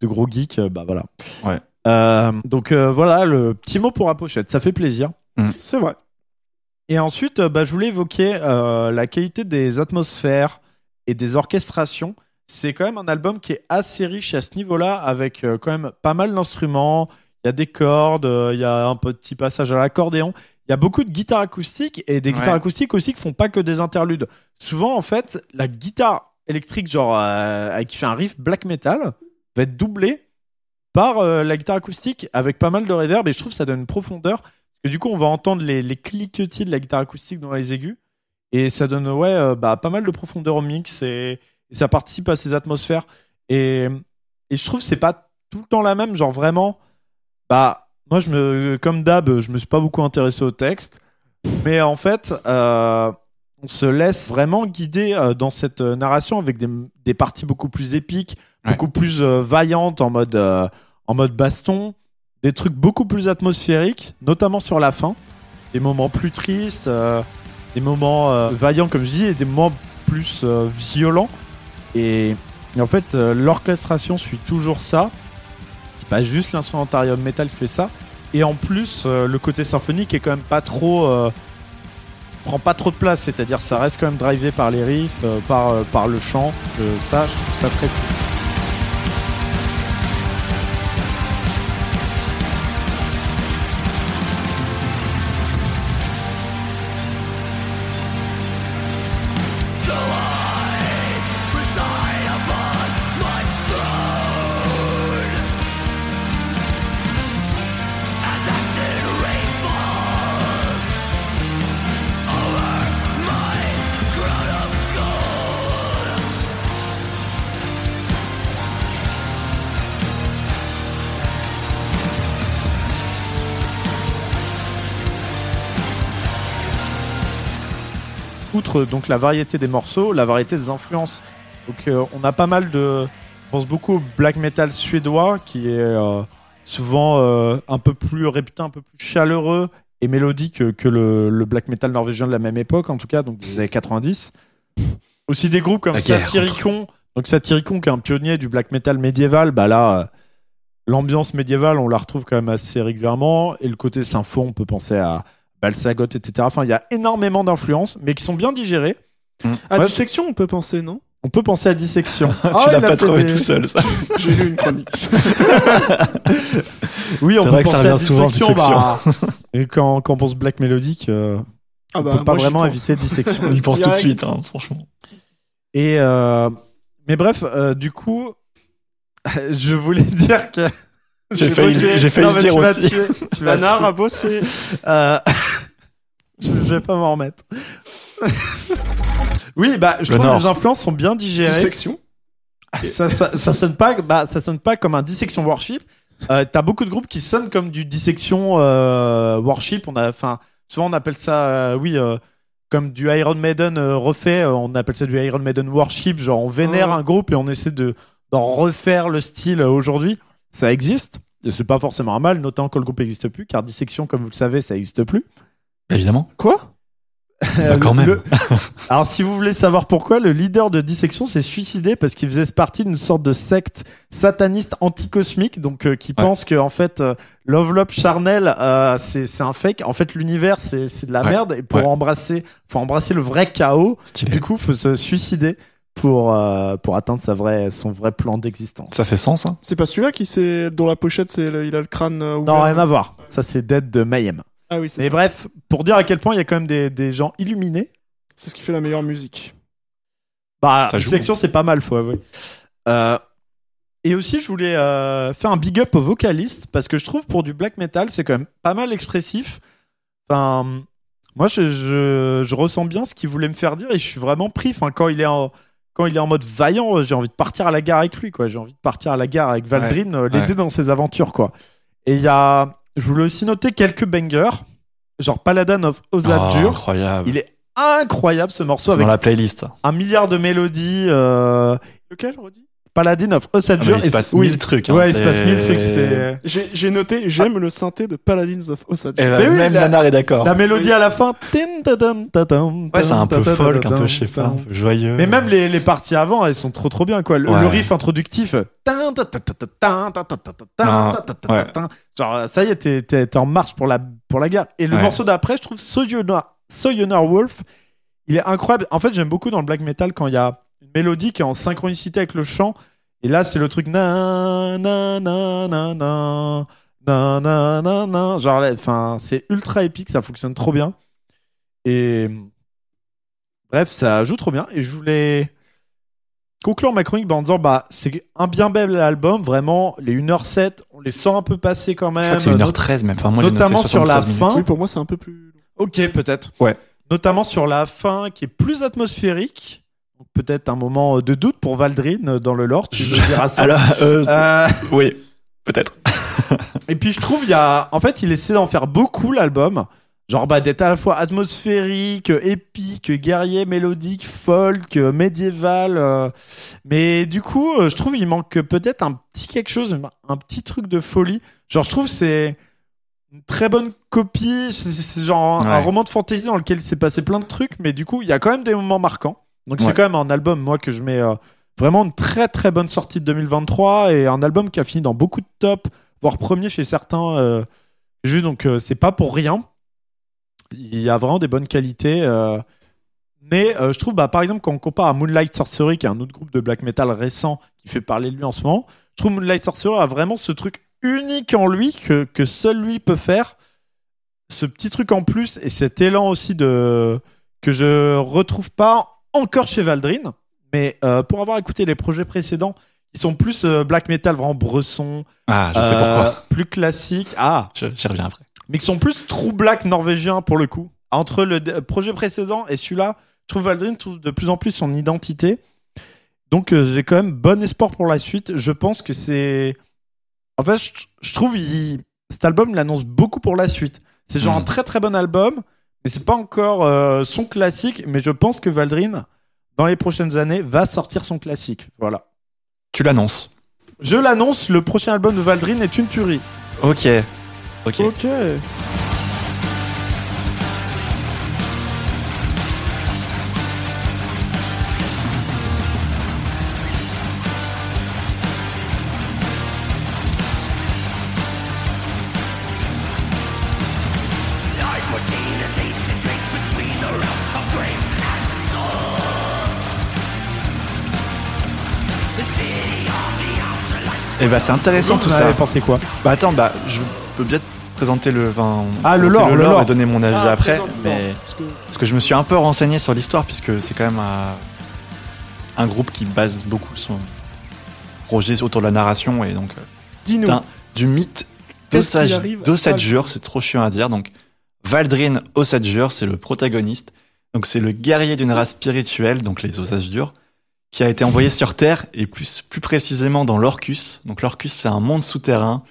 [SPEAKER 2] de gros geeks. bah voilà.
[SPEAKER 1] Ouais.
[SPEAKER 2] Euh, donc euh, voilà le petit mot pour la pochette. Ça fait plaisir.
[SPEAKER 3] C'est vrai.
[SPEAKER 2] Et ensuite, euh, bah, je voulais évoquer euh, la qualité des atmosphères et des orchestrations. C'est quand même un album qui est assez riche à ce niveau-là, avec euh, quand même pas mal d'instruments. Il y a des cordes, euh, il y a un petit passage à l'accordéon. Il y a beaucoup de guitares acoustiques et des
[SPEAKER 1] Ouais.
[SPEAKER 2] guitares acoustiques aussi qui font pas que des interludes. Souvent, en fait, la guitare électrique, genre qui fait un riff black metal, va être doublée par la guitare acoustique avec pas mal de reverb et je trouve que ça donne une profondeur. Que du coup, on va entendre les, les cliquetis de la guitare acoustique dans les aigus et ça donne ouais euh, bah, pas mal de profondeur au mix et, et ça participe à ces atmosphères. Et, et je trouve que c'est pas tout le temps la même, genre vraiment. Bah, moi, je me, comme d'hab, je me suis pas beaucoup intéressé au texte, mais en fait, euh, on se laisse vraiment guider euh, dans cette narration avec des, des parties beaucoup plus épiques,
[SPEAKER 1] Ouais.
[SPEAKER 2] beaucoup plus vaillantes en mode, en mode baston, des trucs beaucoup plus atmosphériques, notamment sur la fin, des moments plus tristes, euh, des moments euh, vaillants comme je dis, et des moments plus euh, violents. Et, en fait, l'orchestration suit toujours ça. C'est pas juste l'instrumentarium metal qui fait ça. Et en plus, le côté symphonique est quand même pas trop. prend pas trop de place, c'est-à-dire ça reste quand même drivé par les riffs, par, par le chant. Ça, je trouve ça très cool. Donc la variété des morceaux, la variété des influences. Donc euh, on a pas mal de, je pense beaucoup au black metal suédois qui est euh, souvent euh, un peu plus réputé, un peu plus chaleureux et mélodique que, le, le black metal norvégien de la même époque en tout cas, donc des années 90. Aussi des groupes comme Satyricon, donc Satyricon qui est un pionnier du black metal médiéval, bah là. L'ambiance médiévale, on la retrouve quand même assez régulièrement. Et le côté sympho, on peut penser à Balsagot, etc. Enfin, il y a énormément d'influences, mais qui sont bien digérées.
[SPEAKER 3] À
[SPEAKER 2] Ouais.
[SPEAKER 3] dissection, on peut penser, non?
[SPEAKER 2] On peut penser à dissection.
[SPEAKER 1] tu
[SPEAKER 2] Ah,
[SPEAKER 1] l'as
[SPEAKER 2] il a
[SPEAKER 1] pas trouvé
[SPEAKER 2] des-
[SPEAKER 1] tout seul, ça.
[SPEAKER 3] J'ai lu une chronique.
[SPEAKER 2] Oui, on
[SPEAKER 1] C'est
[SPEAKER 2] peut
[SPEAKER 1] vrai que ça
[SPEAKER 2] penser à
[SPEAKER 1] revient souvent,
[SPEAKER 2] dissection. bah, et quand, quand on pense black mélodique, euh,
[SPEAKER 3] Ah
[SPEAKER 2] on
[SPEAKER 3] bah,
[SPEAKER 2] peut pas vraiment
[SPEAKER 3] pense.
[SPEAKER 2] éviter dissection.
[SPEAKER 1] On y pense tout de suite, hein, franchement.
[SPEAKER 2] Et euh, mais bref, euh, du coup, je voulais dire que
[SPEAKER 1] J'ai failli- j'ai failli
[SPEAKER 2] Non,
[SPEAKER 1] le dire aussi.
[SPEAKER 2] tuer, tu tuer.
[SPEAKER 3] a bossé.
[SPEAKER 2] Euh, je, je vais pas m'en remettre. oui, bah, je
[SPEAKER 1] Le
[SPEAKER 2] trouve que les influences sont bien digérées.
[SPEAKER 3] Dissection.
[SPEAKER 2] ça, ça, ça sonne pas, bah, ça sonne pas comme un dissection worship. Euh, T'as beaucoup de groupes qui sonnent comme du dissection euh, worship. On a, enfin, souvent on appelle ça, euh, oui, comme du Iron Maiden refait. on appelle ça du Iron Maiden worship. Genre, on vénère un groupe et on essaie de d'en refaire le style aujourd'hui. Ça existe. Et c'est pas forcément un mal, notamment quand le groupe n'existe plus, car dissection, comme vous le savez, ça n'existe plus.
[SPEAKER 1] Évidemment.
[SPEAKER 3] Quoi?
[SPEAKER 1] Bah, quand
[SPEAKER 2] Le-
[SPEAKER 1] même.
[SPEAKER 2] le- Alors, si vous voulez savoir pourquoi, le leader de Dissection s'est suicidé parce qu'il faisait partie d'une sorte de secte sataniste anticosmique, donc euh, qui
[SPEAKER 1] Ouais.
[SPEAKER 2] pense que en fait, euh, Love Love Charnel, euh, c'est un fake. En fait, l'univers, c'est c'est de la
[SPEAKER 1] Ouais.
[SPEAKER 2] merde. Et pour
[SPEAKER 1] Ouais.
[SPEAKER 2] embrasser, faut embrasser le vrai chaos.
[SPEAKER 1] Stylé.
[SPEAKER 2] Du coup, faut se suicider pour euh, pour atteindre sa vraie son vrai plan d'existence.
[SPEAKER 1] Ça fait sens, hein.
[SPEAKER 3] C'est pas celui-là qui c'est dont la pochette c'est le- il a le crâne euh, ouvert.
[SPEAKER 2] Non, rien à voir. Ça, c'est Dead de Mayhem.
[SPEAKER 3] Ah oui, c'est
[SPEAKER 2] Mais
[SPEAKER 3] ça.
[SPEAKER 2] bref, pour dire à quel point il y a quand même des, des gens illuminés.
[SPEAKER 3] C'est ce qui fait la meilleure musique.
[SPEAKER 2] Bah,
[SPEAKER 1] Ça joue.
[SPEAKER 2] section, c'est pas mal, faut avouer. Euh, et aussi, je voulais euh, faire un big up aux vocalistes parce que je trouve pour du black metal, c'est quand même pas mal expressif. Enfin, moi, je, je, je ressens bien ce qu'il voulait me faire dire et je suis vraiment pris. Enfin, quand il est en quand il est en mode vaillant, j'ai envie de partir à la gare avec lui, quoi. J'ai envie de partir à la gare avec Valdrin, euh, l'aider
[SPEAKER 1] Ouais.
[SPEAKER 2] dans ses aventures, quoi. Et il y a, je voulais aussi noter quelques bangers, genre Paladin of
[SPEAKER 1] Oh,
[SPEAKER 2] Ozadur.
[SPEAKER 1] incroyable.
[SPEAKER 2] il est incroyable ce morceau avec
[SPEAKER 1] dans la playlist.
[SPEAKER 2] un milliard de mélodies. Euh,
[SPEAKER 3] Lequel, redis?
[SPEAKER 2] Paladin of
[SPEAKER 1] Ah,
[SPEAKER 2] Osadur.
[SPEAKER 1] mais il se passe mille trucs. hein,
[SPEAKER 2] Ouais, il se passe mille trucs. C'est
[SPEAKER 3] J'ai noté, j'aime le synthé de Paladins of Osage.
[SPEAKER 1] Eh ben,
[SPEAKER 2] oui,
[SPEAKER 1] même
[SPEAKER 2] la-
[SPEAKER 1] Nanar est d'accord.
[SPEAKER 2] la mélodie
[SPEAKER 3] Oui.
[SPEAKER 2] à la fin. tin, ta, tan, ta, tan,
[SPEAKER 1] Ouais, c'est un peu
[SPEAKER 2] ta, ta,
[SPEAKER 1] folk,
[SPEAKER 2] ta,
[SPEAKER 1] un peu, je sais pas,
[SPEAKER 2] ta.
[SPEAKER 1] un peu joyeux.
[SPEAKER 2] Mais même les, les parties avant, elles sont trop trop bien quoi. Le,
[SPEAKER 1] Ouais.
[SPEAKER 2] le riff introductif,
[SPEAKER 1] Ah, ouais.
[SPEAKER 2] genre ça y est, t'es en marche pour la pour la guerre. Et le
[SPEAKER 1] Ouais.
[SPEAKER 2] morceau d'après, je trouve Sojourner, Wolf, il est incroyable. En fait, j'aime beaucoup dans le black metal quand il y a mélodie qui est en synchronicité avec le chant. Et là, c'est le truc na na na na na na na na na. Genre, enfin, c'est ultra épique, ça fonctionne trop bien. Et bref, ça joue trop bien. Et je voulais conclure ma chronique bah, en disant bah c'est un bien bel album, vraiment. Les 1h07, on les sent un peu passer quand
[SPEAKER 1] Je crois
[SPEAKER 2] même.
[SPEAKER 1] que c'est 1h13 même. Enfin, moi, noté
[SPEAKER 2] notamment sur la
[SPEAKER 1] 73 minutes.
[SPEAKER 2] fin.
[SPEAKER 3] Oui, pour moi, c'est un peu plus.
[SPEAKER 2] Ok, peut-être.
[SPEAKER 1] Ouais.
[SPEAKER 2] Notamment sur la fin qui est plus atmosphérique. Peut-être un moment de doute pour Valdrin euh, dans le lore, tu me diras ça.
[SPEAKER 1] Alors, euh,
[SPEAKER 2] Euh,
[SPEAKER 1] oui, peut-être.
[SPEAKER 2] et puis je trouve, il y a. En fait, il essaie d'en faire beaucoup l'album. Genre bah, d'être à la fois atmosphérique, euh, épique, guerrier, mélodique, folk, euh, médiéval. euh. Mais du coup, euh, je trouve il manque peut-être un petit quelque chose, un petit truc de folie. Genre je trouve c'est une très bonne copie. C'est genre un, roman de fantasy dans lequel il s'est passé plein de trucs, mais du coup il y a quand même des moments marquants. Donc c'est quand même un album moi que je mets euh, vraiment une très très bonne sortie de 2023 et un album qui a fini dans beaucoup de tops, voire premier chez certains. Euh, vu, donc euh, c'est pas pour rien. Il y a vraiment des bonnes qualités. euh, mais euh, je trouve, bah, par exemple, quand on compare à Moonlight Sorcery, qui est un autre groupe de black metal récent qui fait parler de lui en ce moment, je trouve Moonlight Sorcery a vraiment ce truc unique en lui que, que seul lui peut faire. Ce petit truc en plus et cet élan aussi de que je retrouve pas encore chez Valdrin. Mais euh, pour avoir écouté les projets précédents, ils sont plus euh, black metal vraiment bresson,
[SPEAKER 1] Ah, je sais
[SPEAKER 2] euh,
[SPEAKER 1] pourquoi.
[SPEAKER 2] plus classique. Ah,
[SPEAKER 1] Je- J'y reviens après.
[SPEAKER 2] mais qui sont plus true black norvégien pour le coup. Entre le projet précédent et celui-là, je trouve Valdrin trouve de plus en plus son identité. Donc euh, j'ai quand même bon espoir pour la suite. Je pense que c'est. En fait, je, je trouve il... cet album l'annonce beaucoup pour la suite. C'est genre
[SPEAKER 1] Mhm.
[SPEAKER 2] un très très bon album, Mais c'est pas encore euh, son classique, mais je pense que Valdrin, dans les prochaines années, va sortir son classique. Voilà.
[SPEAKER 1] Tu l'annonces.
[SPEAKER 2] Je l'annonce, le prochain album de Valdrin est une tuerie.
[SPEAKER 1] Ok. Ok.
[SPEAKER 3] Ok.
[SPEAKER 1] Et bah c'est intéressant tout
[SPEAKER 2] Vous
[SPEAKER 1] ça.
[SPEAKER 2] avez pensé quoi
[SPEAKER 1] Bah attends, bah je peux bien te présenter le vin.
[SPEAKER 2] Ah, le lore, le lore.
[SPEAKER 1] et donner mon avis
[SPEAKER 3] Ah,
[SPEAKER 1] après. Mais
[SPEAKER 3] parce que-
[SPEAKER 1] parce que je me suis un peu renseigné sur l'histoire puisque c'est quand même un, un groupe qui base beaucoup son projet autour de la narration et donc euh,
[SPEAKER 3] Dis-nous.
[SPEAKER 1] Du mythe d'Osadjur, c'est trop chiant à dire. Donc, Valdrin Osadjur, c'est le protagoniste. Donc, c'est le guerrier d'une race spirituelle, donc les Osadjur, qui a été envoyé sur Terre et plus, plus précisément dans l'Orcus. Donc, l'Orcus, c'est un monde souterrain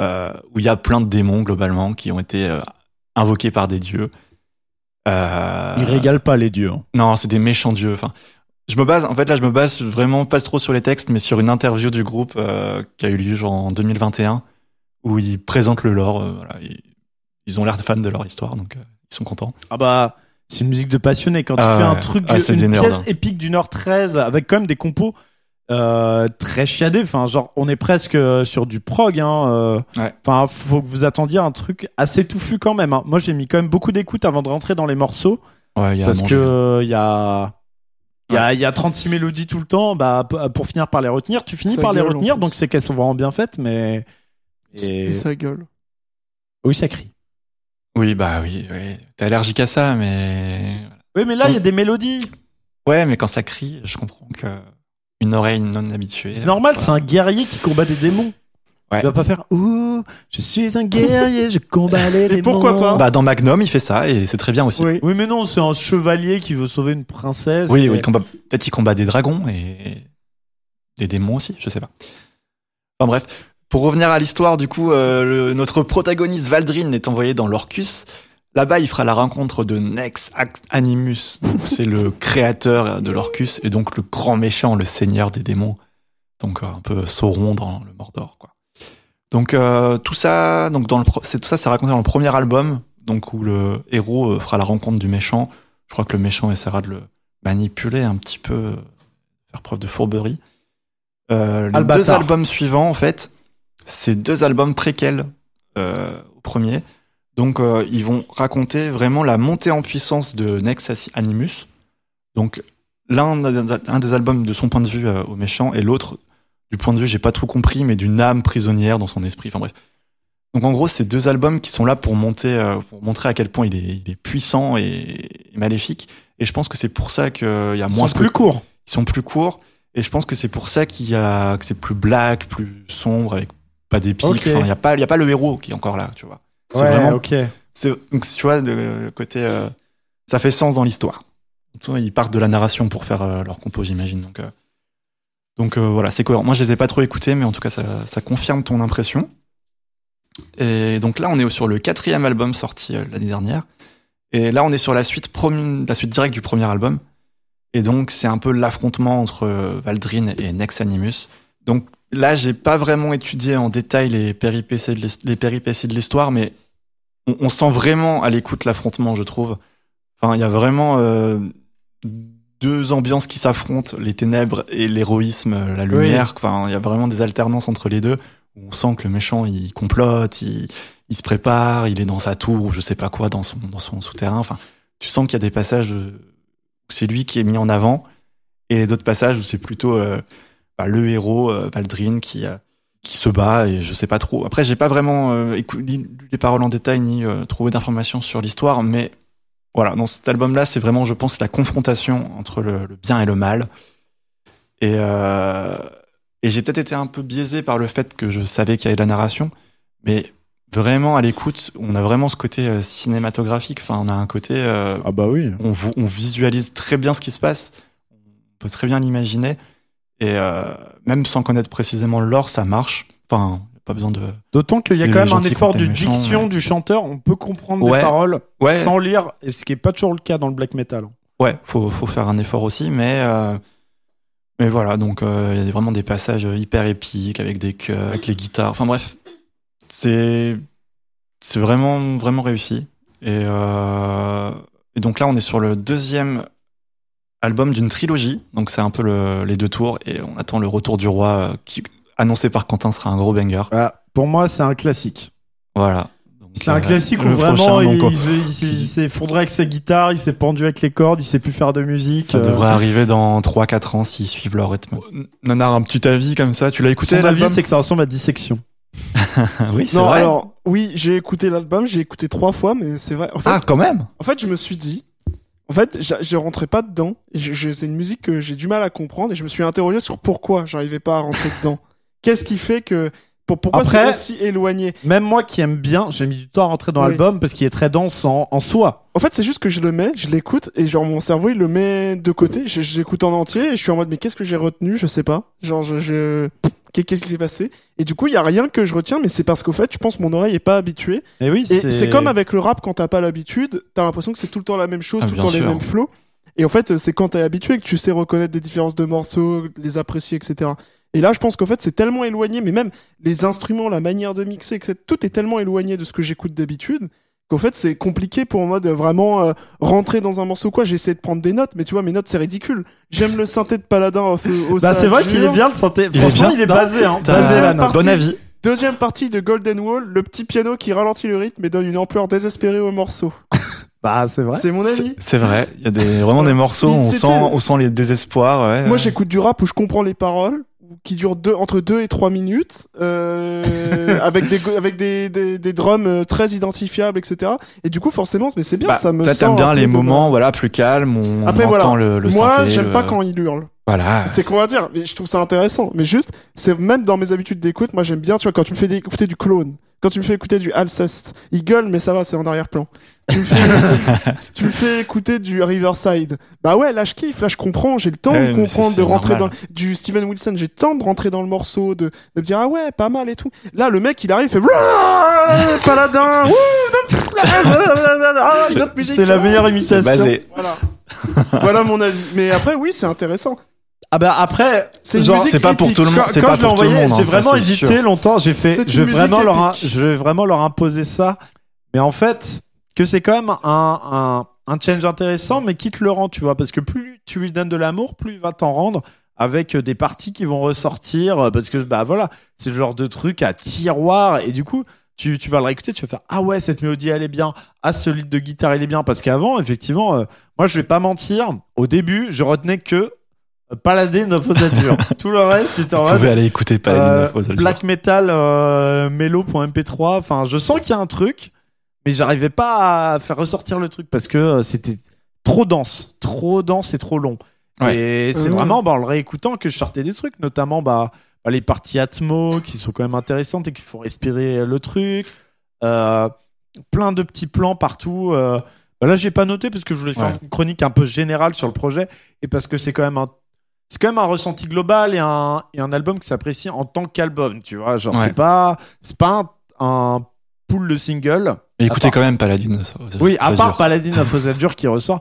[SPEAKER 1] euh, où il y a plein de démons globalement qui ont été euh, invoqués par des dieux. Euh,
[SPEAKER 2] Il régale pas les dieux. hein.
[SPEAKER 1] non, c'est des méchants dieux. Enfin, je me base, en fait, là, je me base vraiment pas trop sur les textes, mais sur une interview du groupe euh, qui a eu lieu genre en 2021, où ils présentent le lore. euh, voilà, ils, ils ont l'air fans de leur histoire, donc euh, ils sont contents.
[SPEAKER 2] Ah bah, c'est une musique de passionné. Quand
[SPEAKER 1] Ah
[SPEAKER 2] tu fais un truc,
[SPEAKER 1] Ah,
[SPEAKER 2] une
[SPEAKER 1] nerds,
[SPEAKER 2] pièce
[SPEAKER 1] hein.
[SPEAKER 2] épique d'une heure 13 avec quand même des compos euh, très chiadés. Enfin, genre, on est presque euh, sur du prog. Hein, euh.
[SPEAKER 1] Ouais.
[SPEAKER 2] Enfin, faut que vous attendiez un truc assez touffu quand même. hein. Moi, j'ai mis quand même beaucoup d'écoute avant de rentrer dans les morceaux
[SPEAKER 1] Ouais, il y a à
[SPEAKER 2] parce que il y a il y, a, il y a 36 mélodies tout le temps, bah, pour finir par les retenir, tu finis
[SPEAKER 3] Ça
[SPEAKER 2] par les
[SPEAKER 3] gueule,
[SPEAKER 2] retenir, donc c'est qu'elles sont vraiment bien faites, mais. Et...
[SPEAKER 3] Et ça gueule.
[SPEAKER 2] Oui, ça crie.
[SPEAKER 1] Oui, bah oui, oui. T'es allergique à ça, mais
[SPEAKER 2] Oui, mais là, il y a des mélodies.
[SPEAKER 1] ouais, mais quand ça crie, je comprends que une oreille non habituée.
[SPEAKER 2] C'est normal,
[SPEAKER 1] voilà.
[SPEAKER 2] c'est un guerrier qui combat des démons.
[SPEAKER 1] Ouais.
[SPEAKER 2] Il va pas faire Ouh, je suis un guerrier, je combats les démons.
[SPEAKER 3] pourquoi pas?
[SPEAKER 1] Bah dans Magnum, il fait ça et c'est très bien aussi.
[SPEAKER 3] Oui.
[SPEAKER 2] Oui, mais non, c'est un chevalier qui veut sauver une princesse.
[SPEAKER 1] Oui,
[SPEAKER 2] et-
[SPEAKER 1] oui, il combat- peut-être il combat des dragons et des démons aussi, je sais pas. Enfin bref, pour revenir à l'histoire, du coup, euh, le- notre protagoniste Valdrin est envoyé dans l'Orcus. Là-bas, il fera la rencontre de Nex Animus. C'est le créateur de l'Orcus et donc le grand méchant, le seigneur des démons. Donc euh, un peu Sauron dans le Mordor, quoi. Donc euh, tout ça, donc dans le c'est tout ça, c'est raconté dans le premier album, donc où le héros fera la rencontre du méchant. Je crois que le méchant essaiera de le manipuler un petit peu, faire preuve de fourberie. Euh, les
[SPEAKER 2] Albatar.
[SPEAKER 1] deux albums suivants, en fait, c'est deux albums préquels euh, au premier. Donc, euh, ils vont raconter vraiment la montée en puissance de Nex Animus. Donc, l'un un des albums de son point de vue euh, au méchant et l'autre du point de vue, j'ai pas trop compris, mais d'une âme prisonnière dans son esprit. Enfin bref. Donc en gros, c'est deux albums qui sont là pour monter, euh, pour montrer à quel point il est, il est puissant et, et maléfique. Et je pense que c'est pour ça qu'il y a
[SPEAKER 2] Ils
[SPEAKER 1] moins
[SPEAKER 2] sont
[SPEAKER 1] ce
[SPEAKER 2] plus courts.
[SPEAKER 1] ils sont plus courts. Et je pense que c'est pour ça qu'il y a, que c'est plus black, plus sombre, avec pas d'épique.
[SPEAKER 2] Ok.
[SPEAKER 1] Enfin, il y a pas, il y a pas le héros qui est encore là, tu vois. C'est
[SPEAKER 2] Ouais,
[SPEAKER 1] vraiment,
[SPEAKER 2] ok.
[SPEAKER 1] c'est, donc tu vois, de- le côté, euh, ça fait sens dans l'histoire. Ils partent de la narration pour faire euh, leur compo, j'imagine. Donc, euh, donc voilà, c'est cohérent. Moi, je les ai pas trop écoutés, mais en tout cas, ça, ça confirme ton impression. Et donc là, on est sur le quatrième album sorti l'année dernière. Et là, on est sur la suite, la suite directe du premier album. Et donc, c'est un peu l'affrontement entre Valdrin et Nex Animus. Donc là, j'ai pas vraiment étudié en détail les péripéties de l'histoire, mais on, on sent vraiment à l'écoute l'affrontement, je trouve. Enfin, il y a vraiment euh, deux ambiances qui s'affrontent, les ténèbres et l'héroïsme, euh, la lumière. Enfin, il y a vraiment des alternances entre les deux. Où on sent que le méchant, il complote, il, il se prépare, il est dans sa tour ou je sais pas quoi dans son dans son souterrain. Enfin, tu sens qu'il y a des passages euh, où c'est lui qui est mis en avant et d'autres passages où c'est plutôt euh, bah, le héros euh, Valdrin qui euh, qui se bat et je sais pas trop. Après, j'ai pas vraiment euh, écou- lu les paroles en détail ni trouvé d'informations sur l'histoire, mais voilà, dans cet album-là, c'est vraiment, je pense, la confrontation entre le, le bien et le mal. Et, euh, et j'ai peut-être été un peu biaisé par le fait que je savais qu'il y avait de la narration, mais vraiment à l'écoute, on a vraiment ce côté cinématographique. Enfin, on a un côté, euh,
[SPEAKER 2] Ah bah oui.
[SPEAKER 1] on, on visualise très bien ce qui se passe, on peut très bien l'imaginer, et euh, même sans connaître précisément le lore, ça marche. Enfin, pas besoin de.
[SPEAKER 2] D'autant qu'il y a quand même un effort de
[SPEAKER 1] méchants,
[SPEAKER 2] diction
[SPEAKER 1] ouais.
[SPEAKER 2] du chanteur. On peut comprendre
[SPEAKER 1] Ouais.
[SPEAKER 2] les paroles
[SPEAKER 1] Ouais.
[SPEAKER 2] sans lire, et ce qui est pas toujours le cas dans le black metal.
[SPEAKER 1] Ouais, faut, faut faire un effort aussi, mais, euh, mais voilà, donc euh, il y a vraiment des passages hyper épiques avec des chœurs, avec les guitares. Enfin bref, c'est c'est vraiment vraiment réussi. Et, euh, et donc là, on est sur le deuxième album d'une trilogie. Donc c'est un peu le- les deux tours, et on attend le retour du roi euh, qui annoncé par Quentin sera un gros banger.
[SPEAKER 2] Voilà. Pour moi, c'est un classique.
[SPEAKER 1] Voilà.
[SPEAKER 2] C'est un
[SPEAKER 1] euh,
[SPEAKER 2] classique où vraiment
[SPEAKER 1] prochain,
[SPEAKER 2] il,
[SPEAKER 1] donc,
[SPEAKER 2] il s'est- il s'est- il s'est effondré avec sa guitare, il s'est pendu avec les cordes, il sait plus faire de musique.
[SPEAKER 1] Ça
[SPEAKER 2] euh,
[SPEAKER 1] devrait arriver dans 3-4 ans s'ils suivent leur rythme. Nanar, un petit avis comme ça, tu l'as écouté
[SPEAKER 2] Son avis, c'est que ça ressemble à Dissection.
[SPEAKER 1] Oui, c'est
[SPEAKER 3] Non,
[SPEAKER 1] vrai.
[SPEAKER 3] alors, oui, j'ai écouté l'album, j'ai écouté trois fois, mais c'est vrai. En fait,
[SPEAKER 1] Ah, quand même?
[SPEAKER 3] En fait, je me suis dit, en fait, je rentrais pas dedans. Et je- je- c'est une musique que j'ai du mal à comprendre et je me suis interrogé sur pourquoi j'arrivais pas à rentrer dedans. Qu'est-ce qui fait que, pour, pourquoi c'est aussi éloigné?
[SPEAKER 2] Même moi qui aime bien, j'ai mis du temps à rentrer dans
[SPEAKER 3] Oui.
[SPEAKER 2] l'album parce qu'il est très dense en, en soi.
[SPEAKER 3] En fait, c'est juste que je le mets, je l'écoute et genre mon cerveau il le met de côté. Je, je l'écoute en entier et je suis en mode mais qu'est-ce que j'ai retenu? Je sais pas. Genre je... qu'est-ce qui s'est passé? Et du coup il y a rien que je retiens, mais c'est parce qu'au fait je pense que mon oreille est pas habituée.
[SPEAKER 2] Et oui,
[SPEAKER 3] Et c'est comme avec le rap quand t'as pas l'habitude, t'as l'impression que c'est tout le temps la même chose,
[SPEAKER 1] Ah,
[SPEAKER 3] tout le temps les mêmes flows. Et en fait c'est quand t'es habitué que tu sais reconnaître des différences de morceaux, les apprécier, etc. Et là je pense qu'en fait c'est tellement éloigné, mais même les instruments, la manière de mixer, etc. Tout est tellement éloigné de ce que j'écoute d'habitude qu'en fait c'est compliqué pour moi de vraiment euh, rentrer dans un morceau quoi j'essaie de prendre des notes mais tu vois mes notes c'est ridicule j'aime le synthé de Paladin au, au
[SPEAKER 2] Bah, c'est vrai qu'il est bien le synthé.
[SPEAKER 1] Il est bien.
[SPEAKER 2] il est basé, hein.
[SPEAKER 1] T'as-
[SPEAKER 2] Basé là,
[SPEAKER 3] partie.
[SPEAKER 1] Bon avis.
[SPEAKER 3] deuxième partie de Golden Wall le petit piano qui ralentit le rythme et donne une ampleur désespérée au morceau
[SPEAKER 2] Bah, c'est vrai.
[SPEAKER 3] c'est mon avis
[SPEAKER 1] C'est- vrai, il y a des, vraiment des morceaux on sent, on sent les désespoirs. Ouais,
[SPEAKER 3] Moi,
[SPEAKER 1] ouais.
[SPEAKER 3] j'écoute du rap où je comprends les paroles, qui durent deux, entre 2 et 3 minutes, euh, avec, des, avec des, des, des drums euh, très identifiables, etc. Et du coup, forcément, mais c'est bien,
[SPEAKER 1] Bah,
[SPEAKER 3] ça me sort
[SPEAKER 1] t'aimes bien les
[SPEAKER 3] de-
[SPEAKER 1] moments voilà, plus calmes, on
[SPEAKER 3] Après,
[SPEAKER 1] entend
[SPEAKER 3] voilà.
[SPEAKER 1] le, le
[SPEAKER 3] Moi, j'aime
[SPEAKER 1] le-
[SPEAKER 3] pas quand il hurle.
[SPEAKER 1] Voilà.
[SPEAKER 3] C'est qu'on va dire, mais je trouve ça intéressant. Mais juste, c'est même dans mes habitudes d'écoute, moi j'aime bien, tu vois, quand tu me fais écouter du clone, quand tu me fais écouter du Alceste, il gueule, mais ça va, c'est en arrière-plan. Tu me, fais, tu me fais écouter du Riverside. Bah ouais, là je kiffe, là je comprends, j'ai le temps
[SPEAKER 1] Ouais,
[SPEAKER 3] de comprendre, de rentrer
[SPEAKER 1] normal.
[SPEAKER 3] dans du Steven Wilson, j'ai le temps de rentrer dans le morceau, de, de me dire ah ouais, pas mal et tout. Là le mec il arrive, il fait Paladin, ah.
[SPEAKER 2] C'est la meilleure
[SPEAKER 1] C'est
[SPEAKER 2] imitation.
[SPEAKER 1] basé.
[SPEAKER 3] Voilà. voilà mon avis. Mais après oui, c'est intéressant.
[SPEAKER 2] Ah bah après,
[SPEAKER 3] C'est
[SPEAKER 1] pas pour tout le monde. C'est pas
[SPEAKER 2] je l'ai
[SPEAKER 1] pour tout le
[SPEAKER 2] envoyé,
[SPEAKER 1] monde, hein,
[SPEAKER 2] j'ai vraiment hésité longtemps. J'ai fait, je vais vraiment leur, je vais vraiment leur imposer ça. Mais en fait, que c'est quand même un, un, un challenge intéressant, mais qui te le rend, tu vois, parce que plus tu lui donnes de l'amour, plus il va t'en rendre avec des parties qui vont ressortir, euh, parce que bah voilà, c'est le genre de truc à tiroir, et du coup. Tu, tu vas le réécouter, tu vas faire Ah ouais, cette mélodie elle est bien. Ah, ce lead de guitare il est bien. Parce qu'avant, effectivement, euh, moi je vais pas mentir, au début, je retenais que euh, Paladin of Ozadure. Tout le reste, tu t'en
[SPEAKER 1] Vous
[SPEAKER 2] vas.
[SPEAKER 1] pouvez aller écouter Paladin
[SPEAKER 2] Euh,
[SPEAKER 1] of.
[SPEAKER 2] Black Metal euh, Melo.mp3. Enfin, je sens qu'il y a un truc, mais j'arrivais pas à faire ressortir le truc parce que euh, c'était trop dense, trop dense et trop long.
[SPEAKER 1] Ouais.
[SPEAKER 2] Et c'est
[SPEAKER 3] Euh,
[SPEAKER 2] vraiment bah, en le réécoutant que je sortais des trucs, notamment bah, bah, les parties Atmo qui sont quand même intéressantes et qui font respirer le truc. Euh, plein de petits plans partout. euh. Bah, là, j'ai pas noté parce que je voulais faire
[SPEAKER 1] Ouais.
[SPEAKER 2] une chronique un peu générale sur le projet et parce que c'est quand même un c'est quand même un ressenti global et un, et un album qui s'apprécie en tant qu'album, tu vois. Genre,
[SPEAKER 1] Ouais.
[SPEAKER 2] c'est pas, c'est pas un, un pool de single.
[SPEAKER 1] Mais écoutez
[SPEAKER 2] part-
[SPEAKER 1] quand même Paladin of Ozaldur.
[SPEAKER 2] Oui, à part Paladin of Ozaldur qui ressort.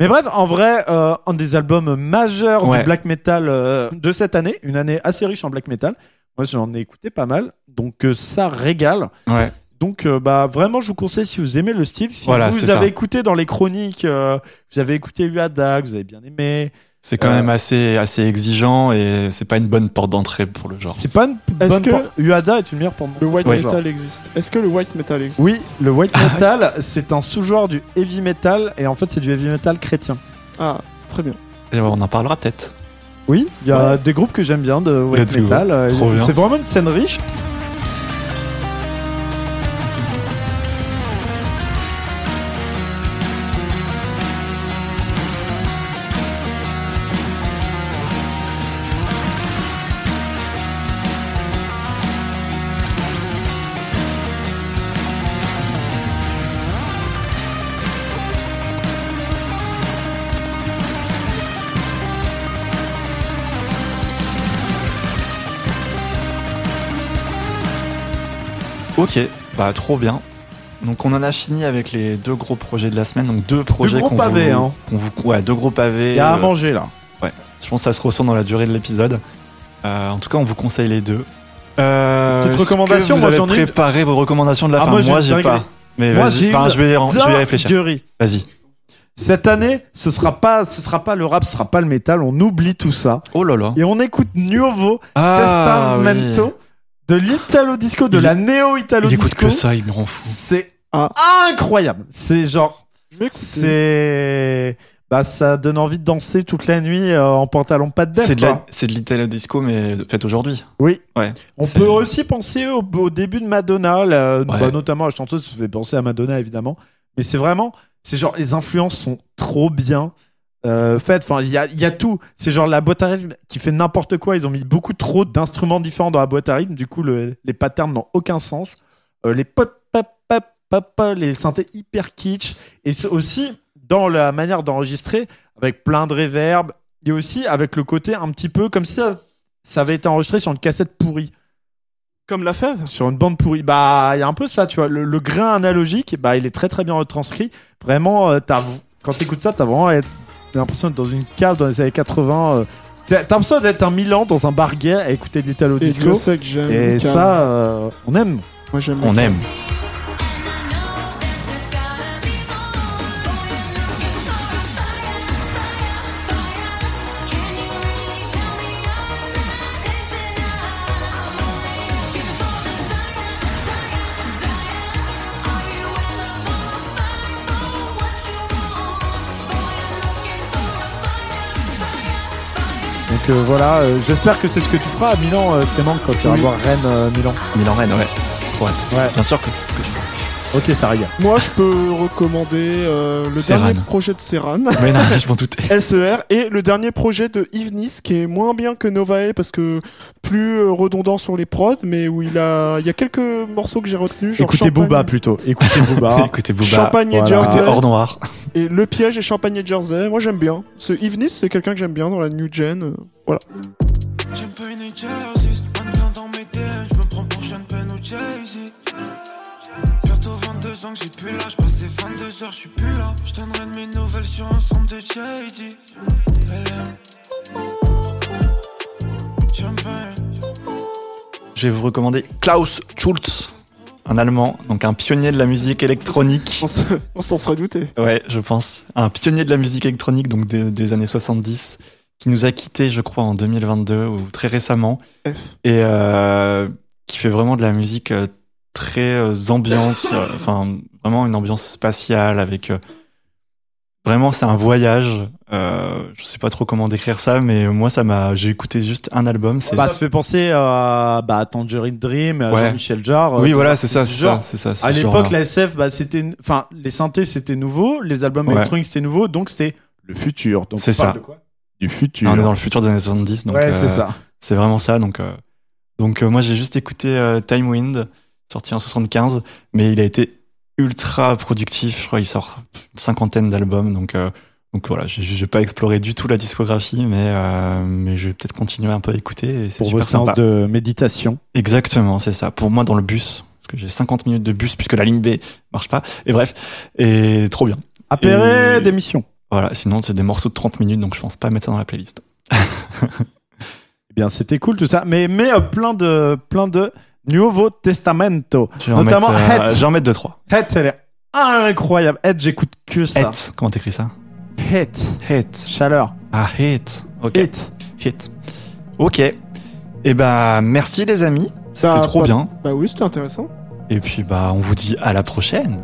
[SPEAKER 2] Mais bref, en vrai, euh, un des albums majeurs
[SPEAKER 1] Ouais.
[SPEAKER 2] du black metal euh, de cette année, une année assez riche en black metal. Moi, j'en ai écouté pas mal, donc euh, ça régale.
[SPEAKER 1] Ouais.
[SPEAKER 2] Donc, bah, vraiment, je vous conseille si vous aimez le style. Si
[SPEAKER 1] Voilà,
[SPEAKER 2] vous avez
[SPEAKER 1] ça.
[SPEAKER 2] écouté dans les chroniques, vous avez écouté Uada, vous avez bien aimé.
[SPEAKER 1] C'est quand
[SPEAKER 2] Euh,
[SPEAKER 1] même assez, assez exigeant et c'est pas une bonne porte d'entrée pour le genre.
[SPEAKER 2] C'est pas une
[SPEAKER 3] Est-ce
[SPEAKER 2] bonne
[SPEAKER 3] que-
[SPEAKER 2] Uada est une meilleure pour moi.
[SPEAKER 3] Le white
[SPEAKER 1] Ouais.
[SPEAKER 3] metal existe. Est-ce que le white metal existe
[SPEAKER 2] Oui, le white metal, c'est un sous-genre du heavy metal et en fait, c'est du heavy metal chrétien.
[SPEAKER 3] Ah, très bien.
[SPEAKER 1] Et on en parlera peut-être.
[SPEAKER 2] Oui, il y a des groupes que j'aime bien de white metal. euh. C'est vraiment une scène riche.
[SPEAKER 1] Ok, bah trop bien. Donc on en a fini avec les deux gros projets de la semaine, donc deux projets
[SPEAKER 2] gros
[SPEAKER 1] qu'on
[SPEAKER 2] pavés,
[SPEAKER 1] vous,
[SPEAKER 2] hein.
[SPEAKER 1] qu'on vous- ouais, deux gros pavés.
[SPEAKER 2] Il y a à
[SPEAKER 1] euh,
[SPEAKER 2] manger là.
[SPEAKER 1] je pense que ça se ressent dans la durée de l'épisode. Euh, en tout cas, on vous conseille les deux. Euh,
[SPEAKER 2] Petite recommandation,
[SPEAKER 1] vous
[SPEAKER 2] moi,
[SPEAKER 1] avez
[SPEAKER 2] j'en ai
[SPEAKER 1] préparé vos recommandations de la
[SPEAKER 2] Ah,
[SPEAKER 1] fin.
[SPEAKER 2] moi,
[SPEAKER 1] Moi,
[SPEAKER 2] j'ai
[SPEAKER 1] pas. Mais
[SPEAKER 2] Moi,
[SPEAKER 1] vas-y,
[SPEAKER 2] j'ai
[SPEAKER 1] enfin,
[SPEAKER 2] une
[SPEAKER 1] je vais, je vais y réfléchir.
[SPEAKER 2] dinguerie.
[SPEAKER 1] Vas-y.
[SPEAKER 2] Cette année, ce sera pas, ce sera pas le rap, ce sera pas le métal. On oublie tout ça
[SPEAKER 1] Oh là là.
[SPEAKER 2] et on écoute Nuovo
[SPEAKER 1] Ah,
[SPEAKER 2] Testamento de l'Italo Disco, de
[SPEAKER 1] Il-
[SPEAKER 2] la néo Italo
[SPEAKER 1] Il écoute
[SPEAKER 2] Disco.
[SPEAKER 1] que ça, il me rend fou.
[SPEAKER 2] C'est
[SPEAKER 3] Ah.
[SPEAKER 2] incroyable. C'est genre,
[SPEAKER 3] Je vais écouter.
[SPEAKER 2] c'est, bah, ça donne envie de danser toute la nuit euh, en pantalon pas de def.
[SPEAKER 1] C'est de,
[SPEAKER 2] quoi.
[SPEAKER 1] la- c'est de l'Italo Disco, mais fait aujourd'hui.
[SPEAKER 2] Oui.
[SPEAKER 1] Ouais.
[SPEAKER 2] On peut aussi penser au, au début de Madonna, là,
[SPEAKER 1] Ouais.
[SPEAKER 2] bah, notamment la chanteuse se fait penser à Madonna évidemment, mais c'est vraiment, c'est genre les influences sont trop bien euh, faites. Enfin, il y a, il y a tout. C'est genre la boîte à rythme qui fait n'importe quoi. Ils ont mis beaucoup trop d'instruments différents dans la boîte à rythme. Du coup, le- les patterns n'ont aucun sens. Euh, les pop, pop, pop, pop, pop, les synthés hyper kitsch et aussi dans la manière d'enregistrer avec plein de reverb et aussi avec le côté un petit peu comme si ça, ça avait été enregistré sur une cassette pourrie
[SPEAKER 3] Comme la fève.
[SPEAKER 2] sur une bande pourrie. Bah, il y a un peu ça, tu vois. Le, le grain analogique, bah, il est très très bien retranscrit. Vraiment, euh, quand t'écoutes ça, t'as vraiment être- l'impression d'être dans une cave dans les années 80. euh. T'as t'as l'impression d'être un Milan dans un bar gay à écouter de l'Italo
[SPEAKER 3] Et
[SPEAKER 2] Disco.
[SPEAKER 3] que j'aime.
[SPEAKER 2] Et ça, euh, on aime.
[SPEAKER 3] Moi j'aime.
[SPEAKER 1] On aime.
[SPEAKER 2] Voilà, euh, j'espère que c'est ce que tu feras à Milan, euh, Clément, quand tu vas voir Rennes euh, Milan.
[SPEAKER 1] Milan Rennes, ouais. Ouais.
[SPEAKER 2] Ouais,
[SPEAKER 1] Bien sûr que c'est ce que tu fais.
[SPEAKER 2] Ok, ça régale.
[SPEAKER 3] Moi je peux recommander euh, le dernier projet de Serran.
[SPEAKER 1] Mais non, je m'en doutais.
[SPEAKER 3] SER et le dernier projet de Yves Nice qui est moins bien que Novae parce que plus euh, redondant sur les prods mais où il a il y a quelques morceaux que j'ai retenus genre
[SPEAKER 2] Écoutez
[SPEAKER 3] Champagne-
[SPEAKER 2] Booba plutôt. Écoutez Booba.
[SPEAKER 1] Écoutez Booba.
[SPEAKER 3] Champagne et
[SPEAKER 2] Voilà.
[SPEAKER 1] Écoutez
[SPEAKER 3] Jersey
[SPEAKER 1] Hors Noir.
[SPEAKER 3] et Le Piège et Champagne et Jersey moi j'aime bien ce Yves Nice c'est quelqu'un que j'aime bien dans la new gen euh, voilà
[SPEAKER 5] que j'ai plus l'âge, passé 22 heures, je suis plus là. Je donnerai de mes nouvelles sur un centre de JD. Champagne.
[SPEAKER 1] Je vais vous recommander Klaus Schulz, un Allemand, donc un pionnier de la musique électronique.
[SPEAKER 3] on se- on s'en serait douté
[SPEAKER 1] Ouais, je pense. Un pionnier de la musique électronique, donc des, des années 70, qui nous a quittés, je crois, en 2022 ou très récemment,
[SPEAKER 3] F
[SPEAKER 1] et euh, qui fait vraiment de la musique euh, très euh, ambiance, euh, enfin vraiment une ambiance spatiale avec. euh, vraiment, c'est un voyage. Euh, je sais pas trop comment décrire ça, mais moi, ça m'a. J'ai écouté juste un album. C'est
[SPEAKER 2] Bah, ça fait penser à bah, Tangerine Dream, à
[SPEAKER 1] Ouais.
[SPEAKER 2] Jean-Michel Jarre.
[SPEAKER 1] oui, voilà, c'est ça, c'est ça, c'est ça.
[SPEAKER 2] À l'époque, la SF, bah, c'était, enfin, les synthés c'était nouveau, les albums
[SPEAKER 1] Ouais.
[SPEAKER 2] électroniques c'était nouveau, donc c'était le futur. Donc
[SPEAKER 1] C'est
[SPEAKER 2] on parle
[SPEAKER 1] ça.
[SPEAKER 2] de quoi? Du futur.
[SPEAKER 1] on est dans le futur des années 70, donc
[SPEAKER 2] ouais,
[SPEAKER 1] euh,
[SPEAKER 2] c'est ça.
[SPEAKER 1] C'est vraiment ça. Donc, euh, donc euh, moi, j'ai juste écouté euh, Time Wind, sorti en 75, mais il a été ultra productif. Je crois qu'il sort une cinquantaine d'albums. Donc, euh, donc voilà, j'ai j'ai pas exploré du tout la discographie, mais, euh, mais je vais peut-être continuer un peu à écouter. Et
[SPEAKER 2] Pour vos
[SPEAKER 1] super
[SPEAKER 2] séances
[SPEAKER 1] sympa.
[SPEAKER 2] de méditation.
[SPEAKER 1] Exactement, c'est ça. Pour moi, dans le bus, parce que j'ai 50 minutes de bus, puisque la ligne B marche pas. Et bref, et trop bien.
[SPEAKER 2] Apéré
[SPEAKER 1] Et-
[SPEAKER 2] d'émission.
[SPEAKER 1] Voilà, sinon, c'est des morceaux de 30 minutes, donc je pense pas mettre ça dans la playlist.
[SPEAKER 2] Eh bien, c'était cool tout ça, mais mais euh, plein de plein de Nuovo Testamento. Notamment Head.
[SPEAKER 1] je vais en mettre 2-3.
[SPEAKER 2] Head, elle est incroyable. Head, j'écoute que ça.
[SPEAKER 1] Hate, comment t'écris ça?
[SPEAKER 2] Head.
[SPEAKER 1] Hate.
[SPEAKER 2] Chaleur.
[SPEAKER 1] Ah, hate. Ok.
[SPEAKER 2] Hit.
[SPEAKER 1] Hit. Ok. Et bah, merci les amis. C'était
[SPEAKER 3] Bah,
[SPEAKER 1] trop
[SPEAKER 3] pas-
[SPEAKER 1] bien.
[SPEAKER 3] bah oui c'était intéressant
[SPEAKER 1] Et puis, bah, on vous dit à la prochaine.